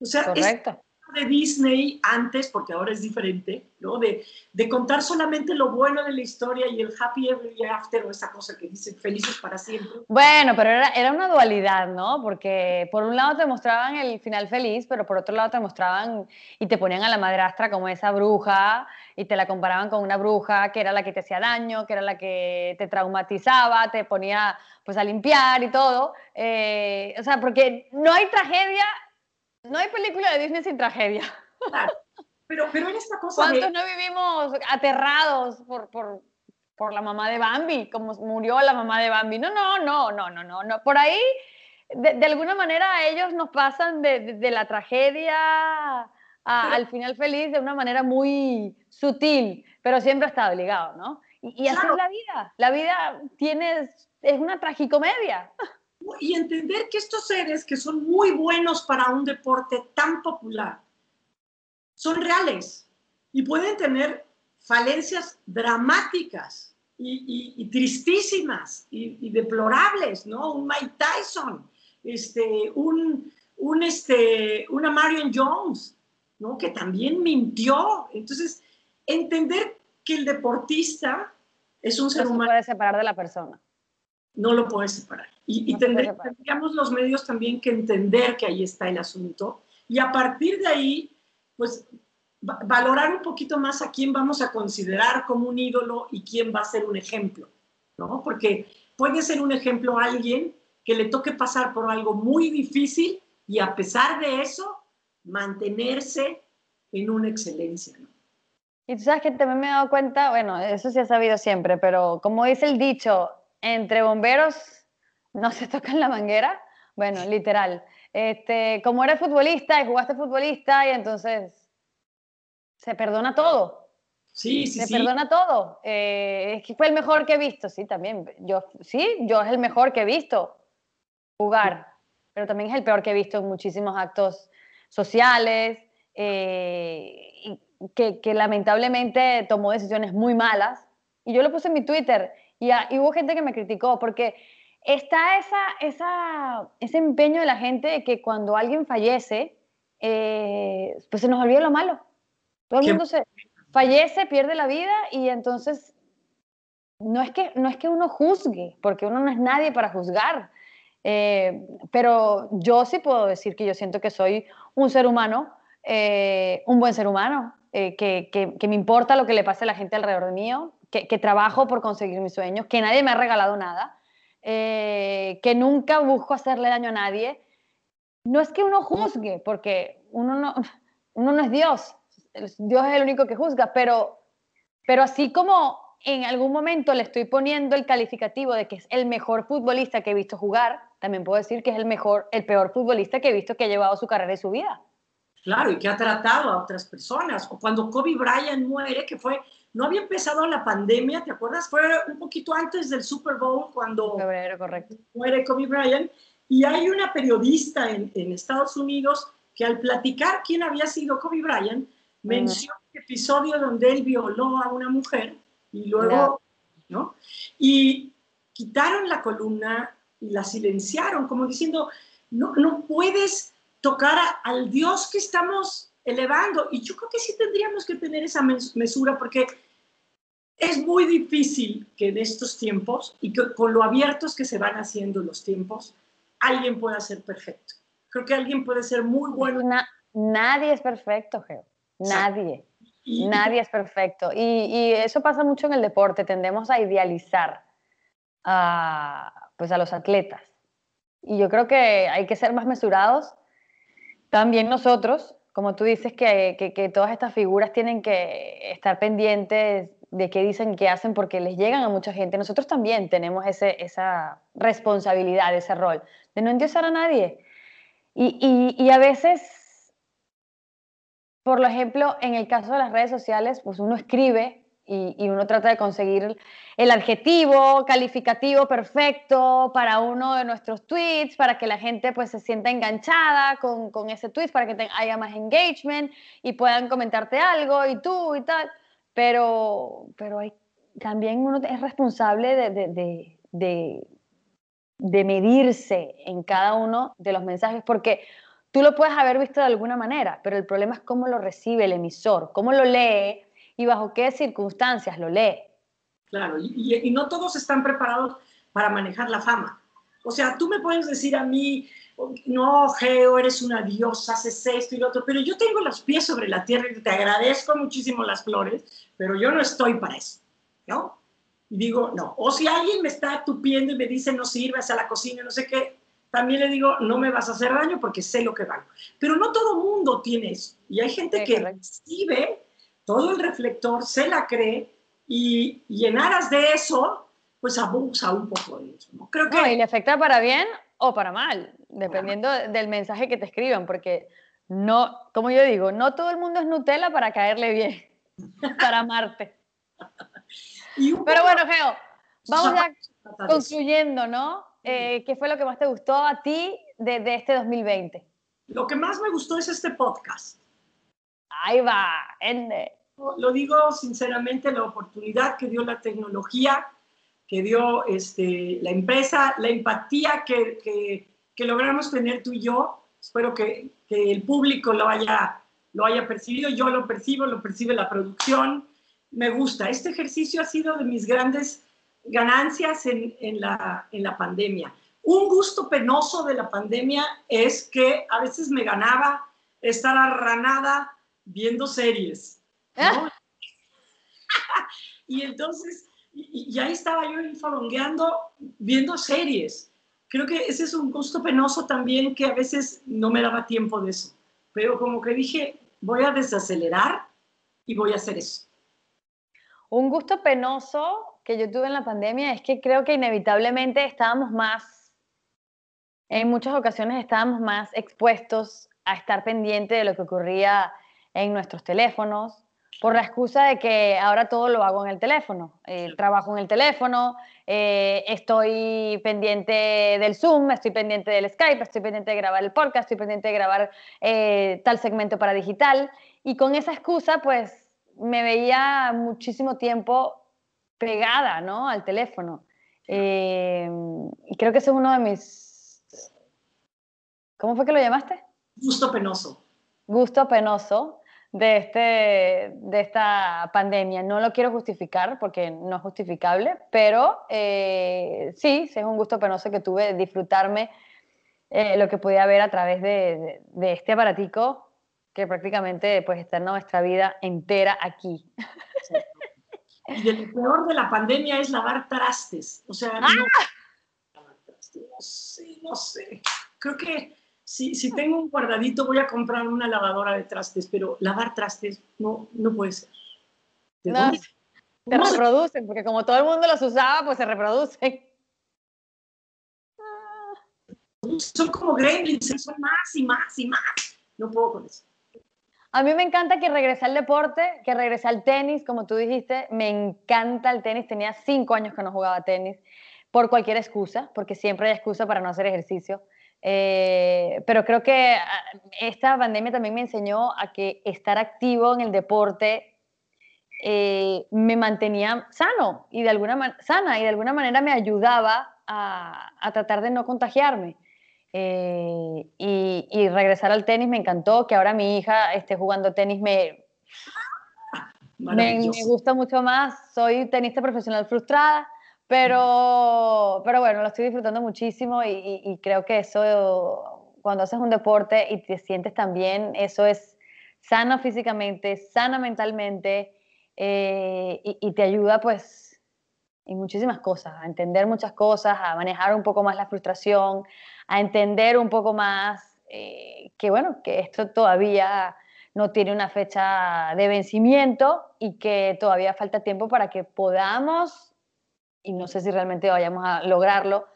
Speaker 1: o sea,
Speaker 2: Correcto.
Speaker 1: de Disney antes, porque ahora es diferente, ¿no? De, de, contar solamente lo bueno de la historia y el happy ever after o esa cosa que dicen felices para siempre.
Speaker 2: Bueno, pero era, era una dualidad, ¿no? Porque por un lado te mostraban el final feliz, pero por otro lado te mostraban y te ponían a la madrastra como esa bruja y te la comparaban con una bruja que era la que te hacía daño, que era la que te traumatizaba, te ponía pues a limpiar y todo. Eh, o sea, porque no hay tragedia no hay película de Disney sin tragedia.
Speaker 1: Claro. Pero, pero en esta cosa.
Speaker 2: ¿Cuántos no vivimos aterrados por, por, por, la mamá de Bambi? Como murió la mamá de Bambi. No, no, no, no, no, no. no. Por ahí, de, de alguna manera, ellos nos pasan de, de, de la tragedia a, al final feliz de una manera muy sutil, pero siempre está obligado, ¿no? Y, y así claro. es la vida. La vida tiene, es una tragicomedia
Speaker 1: y entender que estos seres que son muy buenos para un deporte tan popular son reales y pueden tener falencias dramáticas y, y, y tristísimas y, y, deplorables, ¿no? Un Mike Tyson, este, un, un, este, una Marion Jones, ¿no? Que también mintió. Entonces, entender que el deportista es un ser
Speaker 2: no
Speaker 1: humano.
Speaker 2: Se puede separar de la persona.
Speaker 1: No lo puedes separar. Y, y no tendríamos los medios también que entender que ahí está el asunto y a partir de ahí, pues valorar un poquito más a quién vamos a considerar como un ídolo y quién va a ser un ejemplo, ¿no? Porque puede ser un ejemplo a alguien que le toque pasar por algo muy difícil y a pesar de eso mantenerse en una excelencia, ¿no?
Speaker 2: Y tú sabes que también me he dado cuenta, bueno, eso sí he sabido siempre, pero como dice el dicho, entre bomberos no se tocan la manguera. Bueno, literal. Este, como eres futbolista y jugaste futbolista y entonces se perdona todo.
Speaker 1: Sí, sí,
Speaker 2: se
Speaker 1: sí.
Speaker 2: perdona todo. Eh, es que fue el mejor que he visto, sí, también. Yo, sí, yo es el mejor que he visto jugar, pero también es el peor que he visto en muchísimos actos sociales. Eh, y que, que, lamentablemente tomó decisiones muy malas. Y yo lo puse en mi Twitter y, a, y hubo gente que me criticó porque está esa, esa, ese empeño de la gente de que cuando alguien fallece, eh, pues se nos olvida lo malo. Todo el mundo se fallece, pierde la vida y entonces no es que, no es que uno juzgue, porque uno no es nadie para juzgar. Eh, pero yo sí puedo decir que yo siento que soy un ser humano, eh, un buen ser humano, eh, que, que, que, me importa lo que le pase a la gente alrededor mío, que, trabajo por conseguir mis sueños, que nadie me ha regalado nada, eh, que nunca busco hacerle daño a nadie. No es que uno juzgue, porque uno no, uno no es Dios, Dios es el único que juzga, pero, pero así como en algún momento le estoy poniendo el calificativo de que es el mejor futbolista que he visto jugar, también puedo decir que es el mejor, el peor futbolista que he visto que ha llevado su carrera y su vida.
Speaker 1: Claro, y que ha tratado a otras personas. O cuando Kobe Bryant muere, que fue, no había empezado la pandemia, ¿te acuerdas? Fue un poquito antes del Super Bowl cuando
Speaker 2: Febrero, correcto.
Speaker 1: muere Kobe Bryant. Y hay una periodista en, en, Estados Unidos que al platicar quién había sido Kobe Bryant, menciona uh -huh. el episodio donde él violó a una mujer y luego, no. ¿no? Y quitaron la columna y la silenciaron, como diciendo, no, no puedes tocar a, al Dios que estamos elevando. Y yo creo que sí tendríamos que tener esa mesura porque es muy difícil que en estos tiempos y que con lo abiertos que se van haciendo los tiempos, alguien pueda ser perfecto. Creo que alguien puede ser muy bueno.
Speaker 2: Na nadie es perfecto, Geo. Nadie. Y, nadie es perfecto. Y, y, eso pasa mucho en el deporte. Tendemos a idealizar a, pues a los atletas. Y yo creo que hay que ser más mesurados también nosotros, como tú dices, que, que, todas estas figuras tienen que estar pendientes de qué dicen, qué hacen, porque les llegan a mucha gente. Nosotros también tenemos ese, esa responsabilidad, ese rol, de no endiosar a nadie. Y, y, y, a veces, por ejemplo, en el caso de las redes sociales, pues uno escribe y, uno trata de conseguir el adjetivo calificativo perfecto para uno de nuestros tweets, para que la gente pues se sienta enganchada con, con ese tweet, para que te, haya más engagement y puedan comentarte algo y tú y tal. Pero, pero también uno es responsable de, de, de, de medirse en cada uno de los mensajes, porque tú lo puedes haber visto de alguna manera, pero el problema es cómo lo recibe el emisor, cómo lo lee y bajo qué circunstancias lo lee.
Speaker 1: Claro, y, y, no todos están preparados para manejar la fama. O sea, tú me puedes decir a mí, no, Geo, eres una diosa, haces esto y lo otro, pero yo tengo los pies sobre la tierra y te agradezco muchísimo las flores, pero yo no estoy para eso, ¿no? Y digo, no. O si alguien me está tupiendo y me dice, no sirves a la cocina, no sé qué, también le digo, no me vas a hacer daño porque sé lo que valgo. Pero no todo mundo tiene eso. Y hay gente sí, que correcto. recibe todo el reflector, se la cree y, y, en aras de eso, pues abusa un poco de eso. ¿no?
Speaker 2: Creo que... No, y le afecta para bien o para mal, dependiendo del mensaje que te escriban, porque no, como yo digo, no todo el mundo es Nutella para caerle bien, para amarte. Pero bueno, Geo, vamos ya concluyendo, ¿no? Eh, ¿Qué fue lo que más te gustó a ti de, de este 2020?
Speaker 1: Lo que más me gustó es este podcast.
Speaker 2: Ahí va, ende
Speaker 1: lo digo sinceramente, la oportunidad que dio la tecnología, que dio este, la empresa, la empatía que, logramos tener tú y yo, espero que, el público lo haya, percibido, yo lo percibo, lo percibe la producción, me gusta. Este ejercicio ha sido de mis grandes ganancias en, la, en la pandemia. Un gusto penoso de la pandemia es que a veces me ganaba estar arranada viendo series ¿no? y entonces, y, y, ahí estaba yo infalongueando viendo series. Creo que ese es un gusto penoso también que a veces no me daba tiempo de eso. Pero como que dije, voy a desacelerar y voy a hacer eso.
Speaker 2: Un gusto penoso que yo tuve en la pandemia es que creo que inevitablemente estábamos más, en muchas ocasiones estábamos más expuestos a estar pendiente de lo que ocurría en nuestros teléfonos, por la excusa de que ahora todo lo hago en el teléfono. Eh, trabajo en el teléfono, eh, estoy pendiente del Zoom, estoy pendiente del Skype, estoy pendiente de grabar el podcast, estoy pendiente de grabar eh, tal segmento para digital. Y con esa excusa, pues me veía muchísimo tiempo pegada ¿no? al teléfono. y creo que ese es uno de mis... ¿Cómo fue que lo llamaste?
Speaker 1: Gusto penoso.
Speaker 2: Gusto penoso de, este, de esta pandemia. No lo quiero justificar porque no es justificable, pero eh, sí, sí, es un gusto penoso que tuve disfrutarme eh, lo que podía ver a través de, de, este aparatico que prácticamente pues, está nuestra vida entera aquí.
Speaker 1: Y lo peor de la pandemia es lavar trastes. O sea, no, ¡Ah! no sé, no sé. Creo que si, tengo un guardadito, voy a comprar una lavadora de trastes, pero lavar trastes no, no puede ser.
Speaker 2: ¿De dónde? Se reproducen, porque como todo el mundo los usaba, pues se reproducen.
Speaker 1: Son como gremlins, son más y más y más. No puedo con eso.
Speaker 2: A mí me encanta que regrese al deporte, que regrese al tenis, como tú dijiste. Me encanta el tenis. Tenía cinco años que no jugaba tenis por cualquier excusa, porque siempre hay excusa para no hacer ejercicio. Eh, pero creo que ah, esta pandemia también me enseñó a que estar activo en el deporte eh, me mantenía sano y de alguna sana y de alguna manera me ayudaba a, a tratar de no contagiarme. Eh, y, y, regresar al tenis me encantó, que ahora mi hija esté jugando tenis me, me, me, gusta mucho más. Soy tenista profesional frustrada, pero, pero bueno, lo estoy disfrutando muchísimo y, creo que eso, cuando haces un deporte y te sientes tan bien, eso es sano físicamente, sana mentalmente eh, y, te ayuda pues en muchísimas cosas, a entender muchas cosas, a manejar un poco más la frustración, a entender un poco más eh, que bueno, que esto todavía no tiene una fecha de vencimiento y que todavía falta tiempo para que podamos y no sé si realmente vayamos a lograrlo,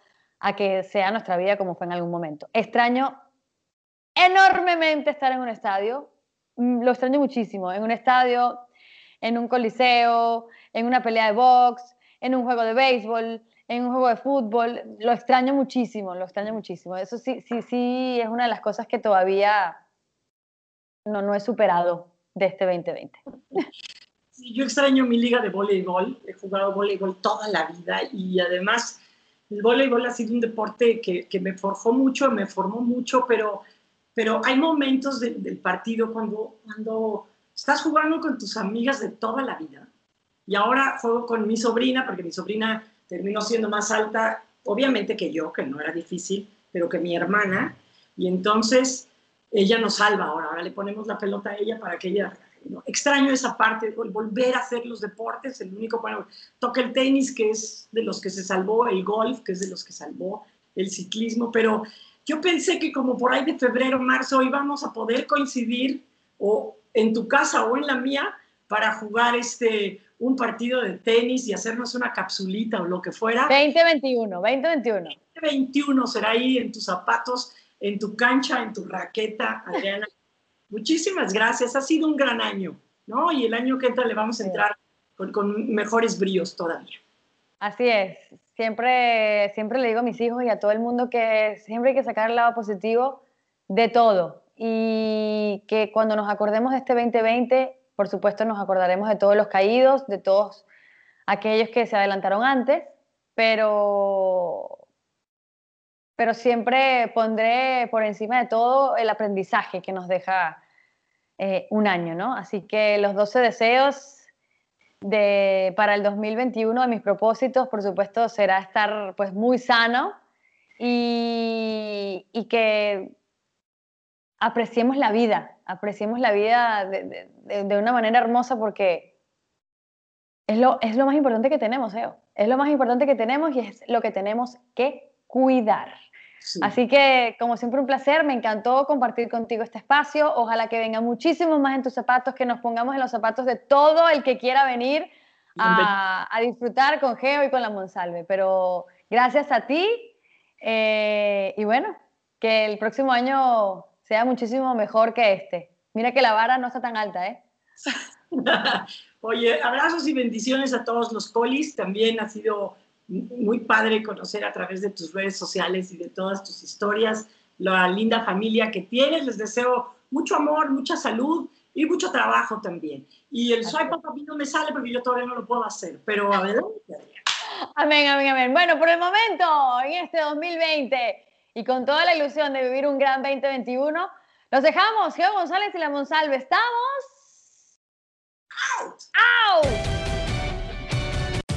Speaker 2: a que sea nuestra vida como fue en algún momento. Extraño enormemente estar en un estadio, mm, lo extraño muchísimo, en un estadio, en un coliseo, en una pelea de box, en un juego de béisbol, en un juego de fútbol, lo extraño muchísimo, lo extraño muchísimo. Eso sí, sí, sí es una de las cosas que todavía no, no he superado de este 2020
Speaker 1: yo extraño mi liga de voleibol, he jugado voleibol toda la vida y además el voleibol ha sido un deporte que, que me forjó mucho, me formó mucho, pero, pero hay momentos del partido cuando, cuando estás jugando con tus amigas de toda la vida y ahora juego con mi sobrina, porque mi sobrina terminó siendo más alta, obviamente que yo, que no era difícil, pero que mi hermana, y entonces ella nos salva ahora, ahora le ponemos la pelota a ella para que ella Extraño esa parte, volver a hacer los deportes, el único, bueno, toca el tenis, que es de los que se salvó, el golf, que es de los que salvó el ciclismo, pero yo pensé que como por ahí de febrero, marzo, íbamos a poder coincidir o en tu casa o en la mía para jugar este, un partido de tenis y hacernos una capsulita o lo que fuera.
Speaker 2: 2021, 2021.
Speaker 1: 2021 será ahí en tus zapatos, en tu cancha, en tu raqueta, Adriana. Muchísimas gracias, ha sido un gran año, ¿no? Y el año que entra le vamos a entrar con, mejores bríos todavía.
Speaker 2: Así es, siempre, siempre le digo a mis hijos y a todo el mundo que siempre hay que sacar el lado positivo de todo y que cuando nos acordemos de este 2020, por supuesto nos acordaremos de todos los caídos, de todos aquellos que se adelantaron antes, pero pero siempre pondré por encima de todo el aprendizaje que nos deja eh, un año, ¿no? Así que los 12 deseos de, para el 2021 de mis propósitos, por supuesto, será estar pues muy sano y, que apreciemos la vida, apreciemos la vida de, de, una manera hermosa porque es lo, es lo más importante que tenemos, ¿eh? es lo más importante que tenemos y es lo que tenemos que cuidar. Así que, como siempre, un placer. Me encantó compartir contigo este espacio. Ojalá que venga muchísimo más en tus zapatos, que nos pongamos en los zapatos de todo el que quiera venir a, a, disfrutar con Geo y con la Monsalve. Pero gracias a ti eh, y bueno, que el próximo año sea muchísimo mejor que este. Mira que la vara no está tan alta, ¿eh?
Speaker 1: Oye, abrazos y bendiciones a todos los colis. También ha sido muy padre conocer a través de tus redes sociales y de todas tus historias la linda familia que tienes. Les deseo mucho amor, mucha salud y mucho trabajo también. Y el swipe up a mí no me sale porque yo todavía no lo puedo hacer, pero adelante.
Speaker 2: Amén, amén, amén. Bueno, por el momento, en este 2020 y con toda la ilusión de vivir un gran 2021, los dejamos. Geo González y la Monsalve. Estamos. ¡Out! ¡Out!